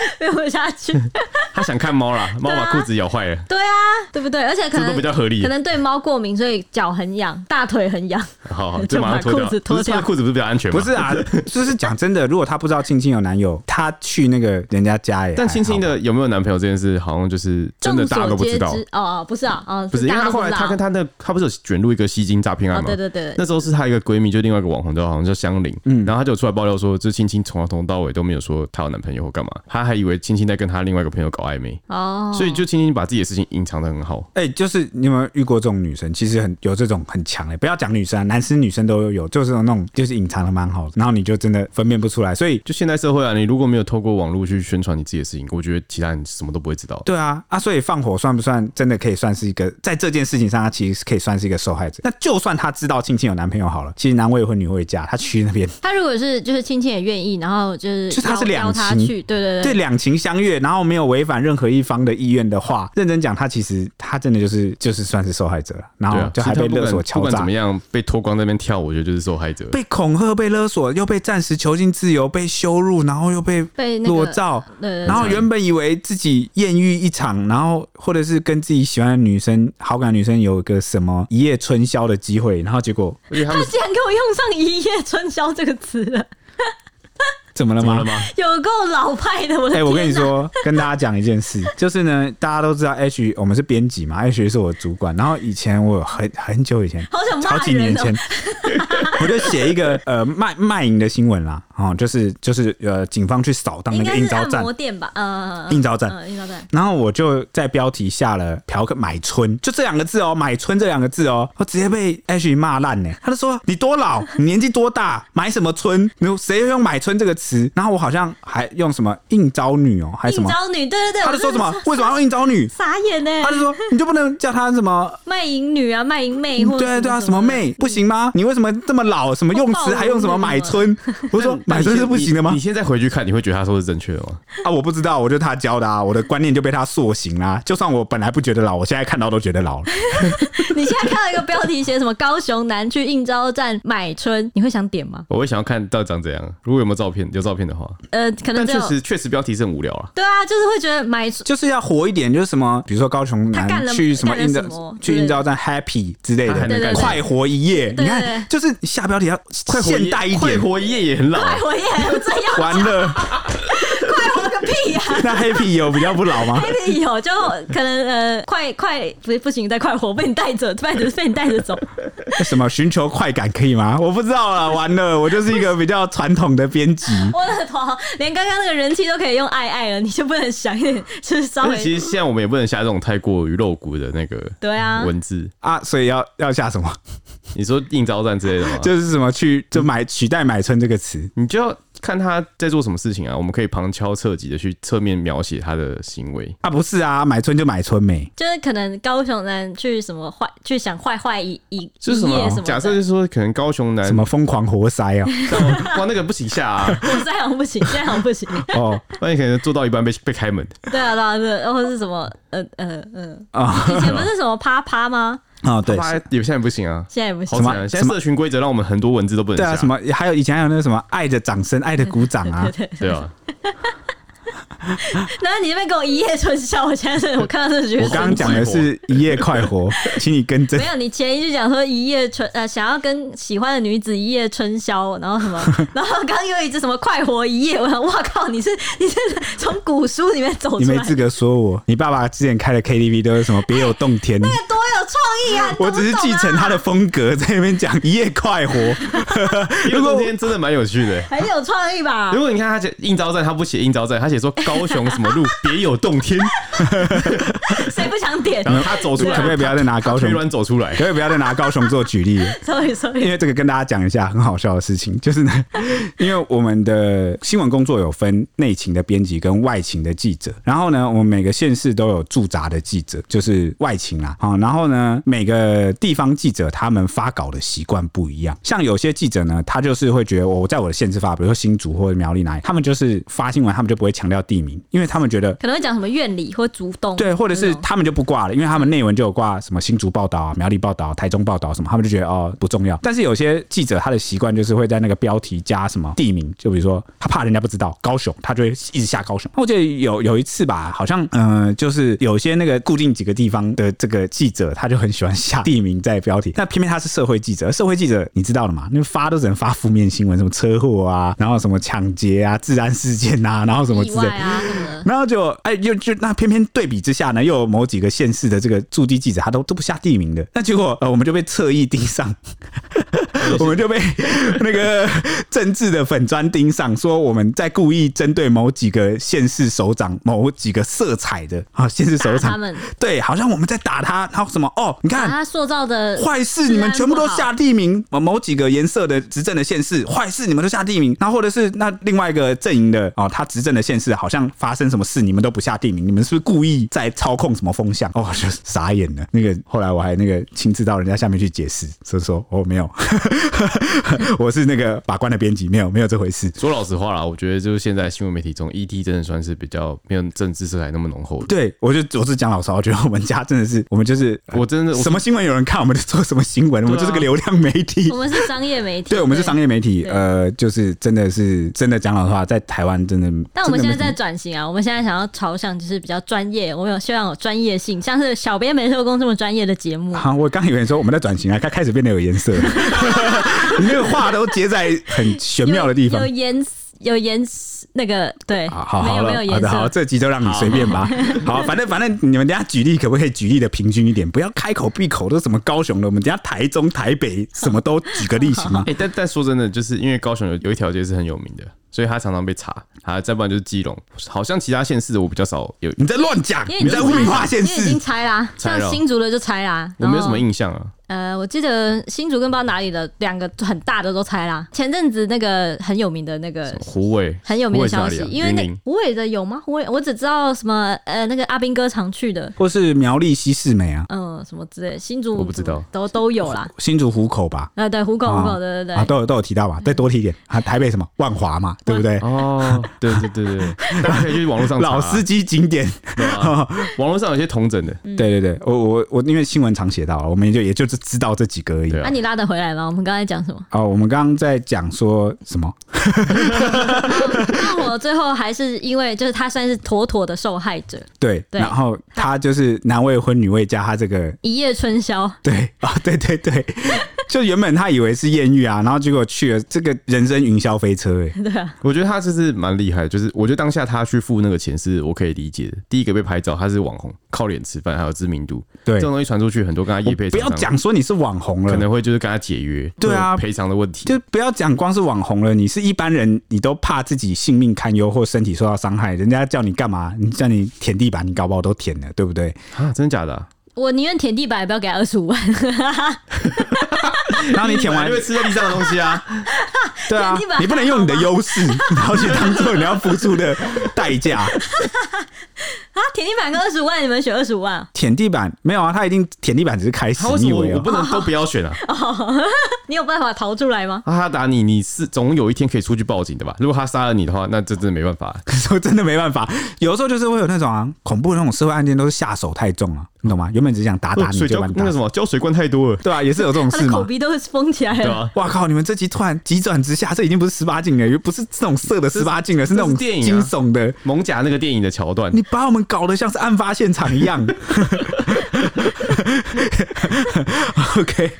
背不下去，他想看猫啦，猫把裤子咬坏了。对啊，对不对？而且可能都比较合理，可能对猫过敏，所以脚很痒，大腿很痒。好好，就马上脱掉。脱掉裤子不是比较安全吗？不是啊，就是讲真的，如果他不知道青青有男友，他去那个人家家耶。但青青的有没有男朋友这件事，好像就是真的大家都不知道。哦哦，不是啊，哦，不是，因为他后来他跟他那他不是有卷入一个吸金诈骗案吗？对对对，那时候是他一个闺蜜，就另外一个网红叫好像叫香菱，嗯，然后他就出来爆料说，这青青从头到尾都没有说她有男朋友或干嘛，他还以为青青在跟他另外一个朋友搞暧昧哦，所以就青青把自己的事情隐藏的很好。哎，就是你有没有遇过这种女生？其实很有这种很强的，不要讲女生啊，男生女生都有，就是那种就是隐藏的蛮好的，然后你就真的分辨不出来。所以就现在社会啊，你如果没有透过网络去宣传你自己的事情，我觉得其他人什么都不会知道。对啊，啊，所以放火算不算真的可以算是一个在这件事情上，他其实可以算是一个受害者。那就算他知道青青有男朋友好了，其实男未婚女未嫁，他去那边，他如果是就是青青也愿意，然后就是就他是两情，对对对，对两情相悦，然后没有违反任何一方的意愿的话，认真讲，他其实他真的就是就是算是受害者了，然后就还被勒索、敲诈，不管怎么样被脱光在那边跳，我觉得就是受害者，被恐吓、被勒索，又被暂时囚禁自由，被羞辱，然后又被被裸照，然后原本以为自己艳遇一场，然后或者是跟自己喜欢的女生、好感女生有个什么一夜春宵的机会，然后结果他竟然给我用上“一夜春宵”这个词了。怎么了吗？有够老派的，我的。哎，我跟你说，跟大家讲一件事，就是呢，大家都知道 H，我们是编辑嘛，H 是我的主管。然后以前我很很久以前，好想，好几年前，我就写一个呃卖卖淫的新闻啦，哦，就是就是呃警方去扫荡那个应招站，摩店吧，呃，应招站，应招站。然后我就在标题下了嫖客买春，就这两个字哦，买春这两个字哦，我直接被 H 骂烂呢。他就说你多老，你年纪多大，买什么春？有谁会用买春这个词？然后我好像还用什么应招女哦，还是什么应招女？对对对，他就说什么为什么要用应招女？傻眼呢！他就说你就不能叫他什么 卖淫女啊，卖淫妹？或者对对啊，什么妹不行吗？你为什么这么老？什么用词还用什么买春？我说 买春是不行的吗？你现在回去看，你会觉得他说是正确的吗？啊，我不知道，我就他教的啊，我的观念就被他塑形啦。就算我本来不觉得老，我现在看到都觉得老了。你现在看到一个标标题写什么高雄男去应招站买春，你会想点吗？我会想要看到底长怎样。如果有没有照片，有照片的话，呃，可能但确实确实标题是很无聊啊。对啊，就是会觉得买就是要活一点，就是什么，比如说高雄男去什么印照去印招站 happy 之类的，快活一夜。你看，就是下标题要现代一点，快活一夜也很老，快活一夜还有这样，完了。屁呀！那黑皮有比较不老吗？黑皮有就可能呃，快快不不行，再快活被你带着，被着被你带着走。什么寻求快感可以吗？我不知道了，完了，我就是一个比较传统的编辑。我的头，连刚刚那个人气都可以用爱爱了，你就不能想一点，就是稍微。其实现在我们也不能下这种太过于露骨的那个对啊文字啊，所以要要下什么？你说应招战之类的吗？就是什么去就买取代买春这个词，你就要。看他在做什么事情啊？我们可以旁敲侧击的去侧面描写他的行为啊？不是啊，买春就买春没，就是可能高雄男去什么坏，去想坏坏一一就是什么？假设就是说，可能高雄男什么疯狂活塞啊？哇，那个不行下啊，活塞好像不行，现在好像不行哦。那你可能做到一半被被开门。对啊，对啊，对，然后是什么？呃呃呃啊，以前不是什么啪啪吗？啊，对，有现在不行啊，现在也不行。什么？现在社群规则让我们很多文字都不能。对啊，什么？还有以前还有那个什么爱的掌声，爱的鼓掌啊，对啊。然后你那边给我一夜春宵，我现在是我看到这句。我刚刚讲的是一夜快活，请你更正。没有，你前一句讲说一夜春呃，想要跟喜欢的女子一夜春宵，然后什么？然后刚刚又一只什么快活一夜？我想，哇靠，你是你是从古书里面走出来？你没资格说我。你爸爸之前开的 KTV 都是什么别有洞天？那个多有创意啊！我只是继承他的风格，在那边讲一夜快活。如果今天真的蛮有趣的，很有创意吧？如果你看他写应招站，他不写应招站，他写说高。雄什么路 别有洞天？谁不想点？然后他走出来，可不可以不要再拿高雄突然走出来？可不可以不要再拿高雄做举例？Sorry Sorry，因为这个跟大家讲一下很好笑的事情，就是呢，因为我们的新闻工作有分内勤的编辑跟外勤的记者，然后呢，我们每个县市都有驻扎的记者，就是外勤啦。好，然后呢，每个地方记者他们发稿的习惯不一样，像有些记者呢，他就是会觉得我在我的县市发，比如说新竹或者苗栗哪里，他们就是发新闻，他们就不会强调地名。因为他们觉得可能会讲什么院里或竹东，对，或者是他们就不挂了，因为他们内文就有挂什么新竹报道啊、苗栗报道、台中报道什么，他们就觉得哦不重要。但是有些记者他的习惯就是会在那个标题加什么地名，就比如说他怕人家不知道高雄，他就会一直下高雄。我记得有有一次吧，好像嗯、呃，就是有些那个固定几个地方的这个记者，他就很喜欢下地名在标题。但偏偏他是社会记者，社会记者你知道的嘛？那发都只能发负面新闻，什么车祸啊，然后什么抢劫啊、治安事件啊，然后什么然后就哎，又就那偏偏对比之下呢，又有某几个县市的这个驻地记者，他都都不下地名的。那结果呃，我们就被侧翼盯上，我们就被那个政治的粉砖盯上，说我们在故意针对某几个县市首长、某几个色彩的啊县市首长，他们。对，好像我们在打他，然后什么哦，你看他塑造的坏事，你们全部都下地名，某某几个颜色的执政的县市坏事，你们都下地名，然后或者是那另外一个阵营的哦，他执政的县市好像发生什么事，你们都不下地名，你们是不是故意在操控什么风向？哦，就傻眼了。那个后来我还那个亲自到人家下面去解释，所以说哦没有，我是那个把关的编辑，没有没有这回事。说老实话啦，我觉得就是现在新闻媒体中，ET 真的算是比较没有政治色彩那么浓厚的。对，我就我是讲老实话，我觉得我们家真的是，我们就是我真的什么新闻有人看，我们就做什么新闻，我们就是个流量媒体。我们是商业媒体，对，我们是商业媒体。呃，就是真的是真的讲老实话，在台湾真的。但我们现在在转型啊，我们现在想要朝向就是比较专业，我们有希望有专业性，像是小编没收工这么专业的节目。好，我刚以为说我们在转型啊，开开始变得有颜色，你那个话都接在很玄妙的地方，有颜有颜那个对，好好好了，好的好，这集就让你随便吧。好，反正反正你们等下举例可不可以举例的平均一点，不要开口闭口都什么高雄的，我们等下台中、台北什么都举个例行吗？哎、欸，但但说真的，就是因为高雄有有一条街是很有名的。所以他常常被查，啊，再不然就是基隆，好像其他县市的我比较少有。你在乱讲，你在污名化县市，已经拆啦，像新竹的就拆啦。我没有什么印象啊。呃，我记得新竹跟不知道哪里的两个很大的都拆啦。前阵子那个很有名的那个胡伟，很有名的消息，因为那胡伟的有吗？胡伟我只知道什么呃，那个阿兵哥常去的，或是苗栗西四美啊，嗯，什么之类。新竹我不知道，都都有啦。新竹虎口吧？啊，对，虎口虎口，对对对，都有都有提到吧？再多提一点啊，台北什么万华嘛，对不对？哦，对对对对，大家可以去网络上老司机景点，网络上有些同整的。对对对，我我我因为新闻常写到，我们也就也就知是知道这几个而已。那、啊、你拉得回来吗？我们刚才讲什么？哦，我们刚刚在讲说什么？那我最后还是因为就是他算是妥妥的受害者。对，对然后他就是男未婚女未嫁，他这个一夜春宵。对啊、哦，对对对，就原本他以为是艳遇啊，然后结果去了这个人生云霄飞车，哎，对啊，我觉得他就是蛮厉害，就是我觉得当下他去付那个钱是我可以理解的。第一个被拍照，他是网红，靠脸吃饭，还有知名度，对，这种东西传出去，很多跟他业配，不要讲说你是网红了，可能会就是跟他解约，对啊，赔偿的问题，就不要讲光是网红了，你是一般人，你都怕自己性命堪忧或身体受到伤害，人家叫你干嘛？你叫你舔地板，你搞不好都舔了，对不对？啊，真的假的、啊？我宁愿舔地板，也不要给他二十五万。然后你舔完就会吃在地上的东西啊，对啊，你不能用你的优势，然后去当做你要付出的代价。啊，舔地板跟二十五万，你们选二十五万？舔地板没有啊，他一定舔地板只是开始，你以为我不能都不要选啊？你有办法逃出来吗？他打你，你是总有一天可以出去报警的吧？如果他杀了你的话，那这真的没办法。说真的没办法，有的时候就是会有那种啊，恐怖的那种社会案件，都是下手太重了，你懂吗？原本只想打打你，就把你打那个什么胶水灌太多了，对吧、啊？也是有这种事嘛。口鼻都是封起来了。对啊，哇靠！你们这集突然急转直下，这已经不是十八禁了，不是这种色的十八禁了，是那种电影惊悚的猛甲那个电影的桥段。你把我们搞得像是案发现场一样。OK，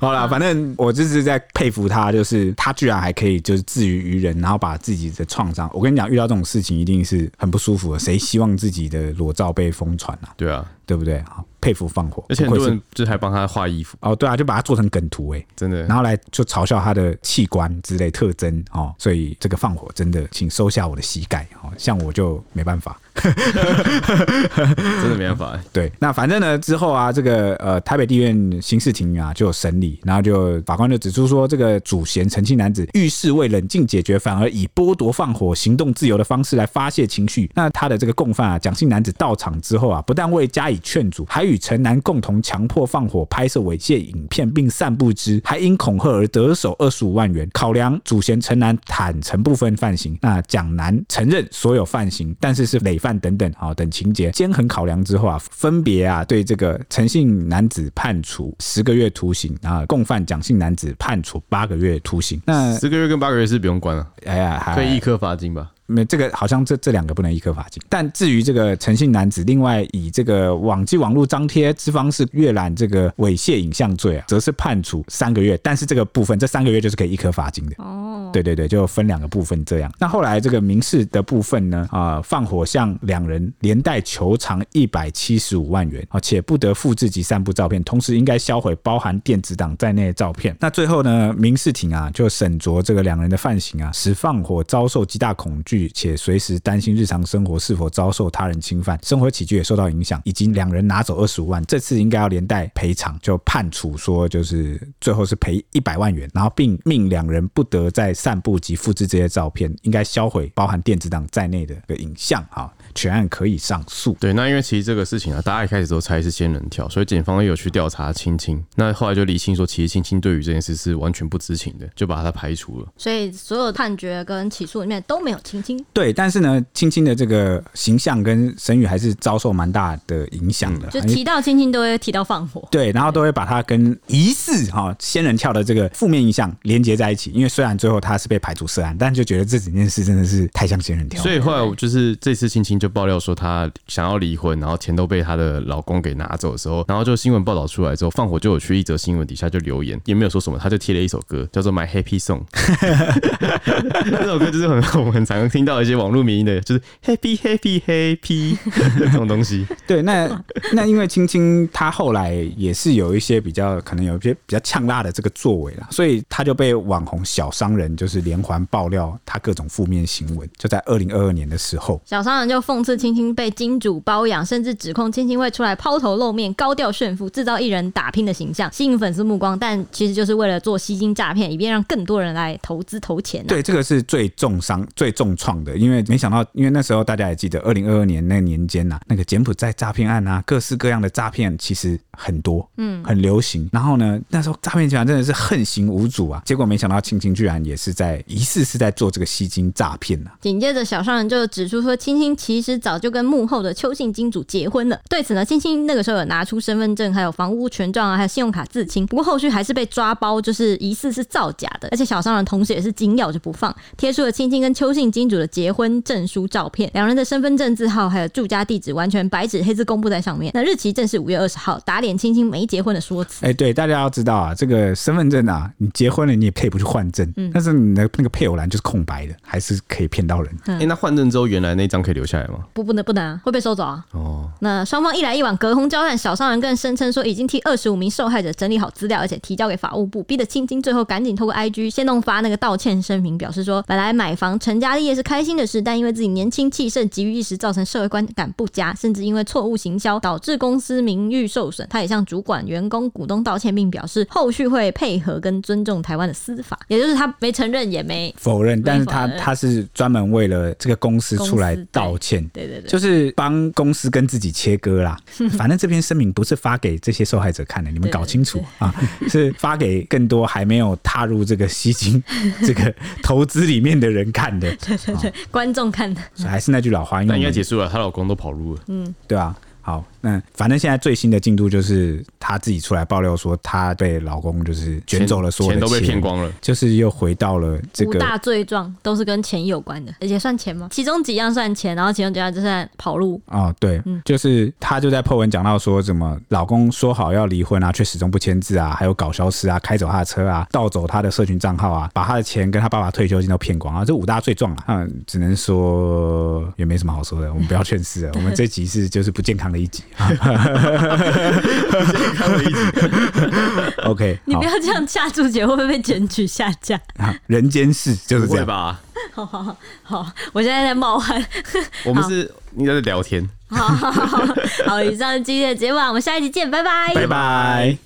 好啦，反正我就是在佩服他，就是他居然还可以就是自娱于人，然后把自己的创伤。我跟你讲，遇到这种事情一定是很不舒服的。谁希望自己的裸照被疯传啊？对啊，对不对？好，佩服放火，而且很多人就是还帮他画衣服。哦，对啊，就把它做成梗图，哎，真的，然后来就嘲笑他的器官之类特征哦。所以这个放火真的，请收下我的膝盖哦。像我就没办法。真的没办法。对，那反正呢，之后啊，这个呃台北地院刑事庭啊就有审理，然后就法官就指出说，这个主嫌陈姓男子遇事未冷静解决，反而以剥夺放火行动自由的方式来发泄情绪。那他的这个共犯啊，蒋姓男子到场之后啊，不但未加以劝阻，还与陈男共同强迫放火、拍摄猥亵影片并散布之，还因恐吓而得手二十五万元。考量主嫌陈男坦承部分犯行，那蒋男承认所有犯行，但是是累犯。等等，好等情节，兼衡考量之后啊，分别啊对这个诚信男子判处十个月徒刑啊，共犯蒋姓男子判处八个月徒刑。那十个月跟八个月是不用关了，哎呀，可以一颗罚金吧？没，这个好像这这两个不能一颗罚金，但至于这个诚信男子，另外以这个网际网络张贴之方式阅览这个猥亵影像罪啊，则是判处三个月，但是这个部分这三个月就是可以一颗罚金的。哦，对对对，就分两个部分这样。那后来这个民事的部分呢，啊，放火向两人连带求偿一百七十五万元啊，且不得复制及散布照片，同时应该销毁包含电子档在内的照片。那最后呢，民事庭啊就审酌这个两人的犯行啊，使放火遭受极大恐惧。且随时担心日常生活是否遭受他人侵犯，生活起居也受到影响，以及两人拿走二十五万，这次应该要连带赔偿，就判处说就是最后是赔一百万元，然后并命两人不得再散布及复制这些照片，应该销毁包含电子档在内的个影像啊。全案可以上诉。对，那因为其实这个事情啊，大家一开始都猜是仙人跳，所以检方也有去调查青青。那后来就理清说，其实青青对于这件事是完全不知情的，就把他排除了。所以所有判决跟起诉里面都没有青青。对，但是呢，青青的这个形象跟声誉还是遭受蛮大的影响的。就提到青青都会提到放火，对，然后都会把他跟疑似哈仙人跳的这个负面印象连接在一起。因为虽然最后他是被排除涉案，但就觉得这整件事真的是太像仙人跳。所以后来我就是这次青青就。就爆料说她想要离婚，然后钱都被她的老公给拿走的时候，然后就新闻报道出来之后，放火就有去一则新闻底下就留言，也没有说什么，他就贴了一首歌叫做《My Happy Song》，那首歌就是很 我们很常听到一些网络名音的，就是 Happy Happy Happy 这种东西。对，那那因为青青她后来也是有一些比较可能有一些比较呛辣的这个作为啦，所以她就被网红小商人就是连环爆料她各种负面新闻，就在二零二二年的时候，小商人就讽刺青青被金主包养，甚至指控青青会出来抛头露面、高调炫富、制造艺人打拼的形象，吸引粉丝目光。但其实就是为了做吸金诈骗，以便让更多人来投资投钱、啊。对，这个是最重伤、最重创的，因为没想到，因为那时候大家也记得，二零二二年那年间呐、啊，那个柬埔寨诈骗案啊，各式各样的诈骗其实很多，嗯，很流行。然后呢，那时候诈骗集团真的是横行无阻啊。结果没想到，青青居然也是在疑似是在做这个吸金诈骗呢。紧接着，小商人就指出说，青青其实早就跟幕后的邱姓金主结婚了。对此呢，青青那个时候有拿出身份证、还有房屋权状啊，还有信用卡自清。不过后续还是被抓包，就是疑似是造假的。而且小商人同时也是紧咬着不放，贴出了青青跟邱姓金主的结婚证书照片，两人的身份证字号还有住家地址完全白纸黑字公布在上面。那日期正是五月二十号，打脸青青没结婚的说辞。哎，对，大家要知道啊，这个身份证啊，你结婚了你也可以不去换证，嗯、但是你的那个配偶栏就是空白的，还是可以骗到人。哎、嗯，那换证之后原来那张可以留下来吗？不，不能，不能啊，会被收走啊。哦，那双方一来一往，隔空交战，小商人更声称说已经替二十五名受害者整理好资料，而且提交给法务部，逼得青青最后赶紧透过 IG 先弄发那个道歉声明，表示说本来买房成家立业是开心的事，但因为自己年轻气盛、急于一时，造成社会观感不佳，甚至因为错误行销导致公司名誉受损。他也向主管、员工、股东道歉，并表示后续会配合跟尊重台湾的司法。也就是他没承认，也没否认，但是他他是专门为了这个公司出来道歉，对对对，就是帮公司跟自己切割啦。反正这篇声明不是发给这些受害者看的，你们搞清楚啊，是发给更多还没有踏入这个吸金 这个投资里面的人看的，对对对，观众看的。还是那句老话，那应该结束了，她老公都跑路了，嗯，对啊。好，那反正现在最新的进度就是她自己出来爆料说，她被老公就是卷走了，所有的钱，钱都被骗光了，就是又回到了这个五大罪状都是跟钱有关的，而且算钱吗？其中几样算钱，然后其中几样就算跑路。哦，对，嗯，就是她就在 po 文讲到说，怎么老公说好要离婚啊，却始终不签字啊，还有搞消失啊，开走他的车啊，盗走他的社群账号啊，把他的钱跟他爸爸退休金都骗光啊，这五大罪状啊，嗯，只能说也没什么好说的，我们不要劝世了，我们这集是就是不健康的。一集，，OK，你不要这样下注解，会不会被检举下架？人间事就是这样吧。好好好，好，我现在在冒汗。我们是你在聊天。好好好，好，以上今天的节目，我们下一集见，拜拜，拜拜。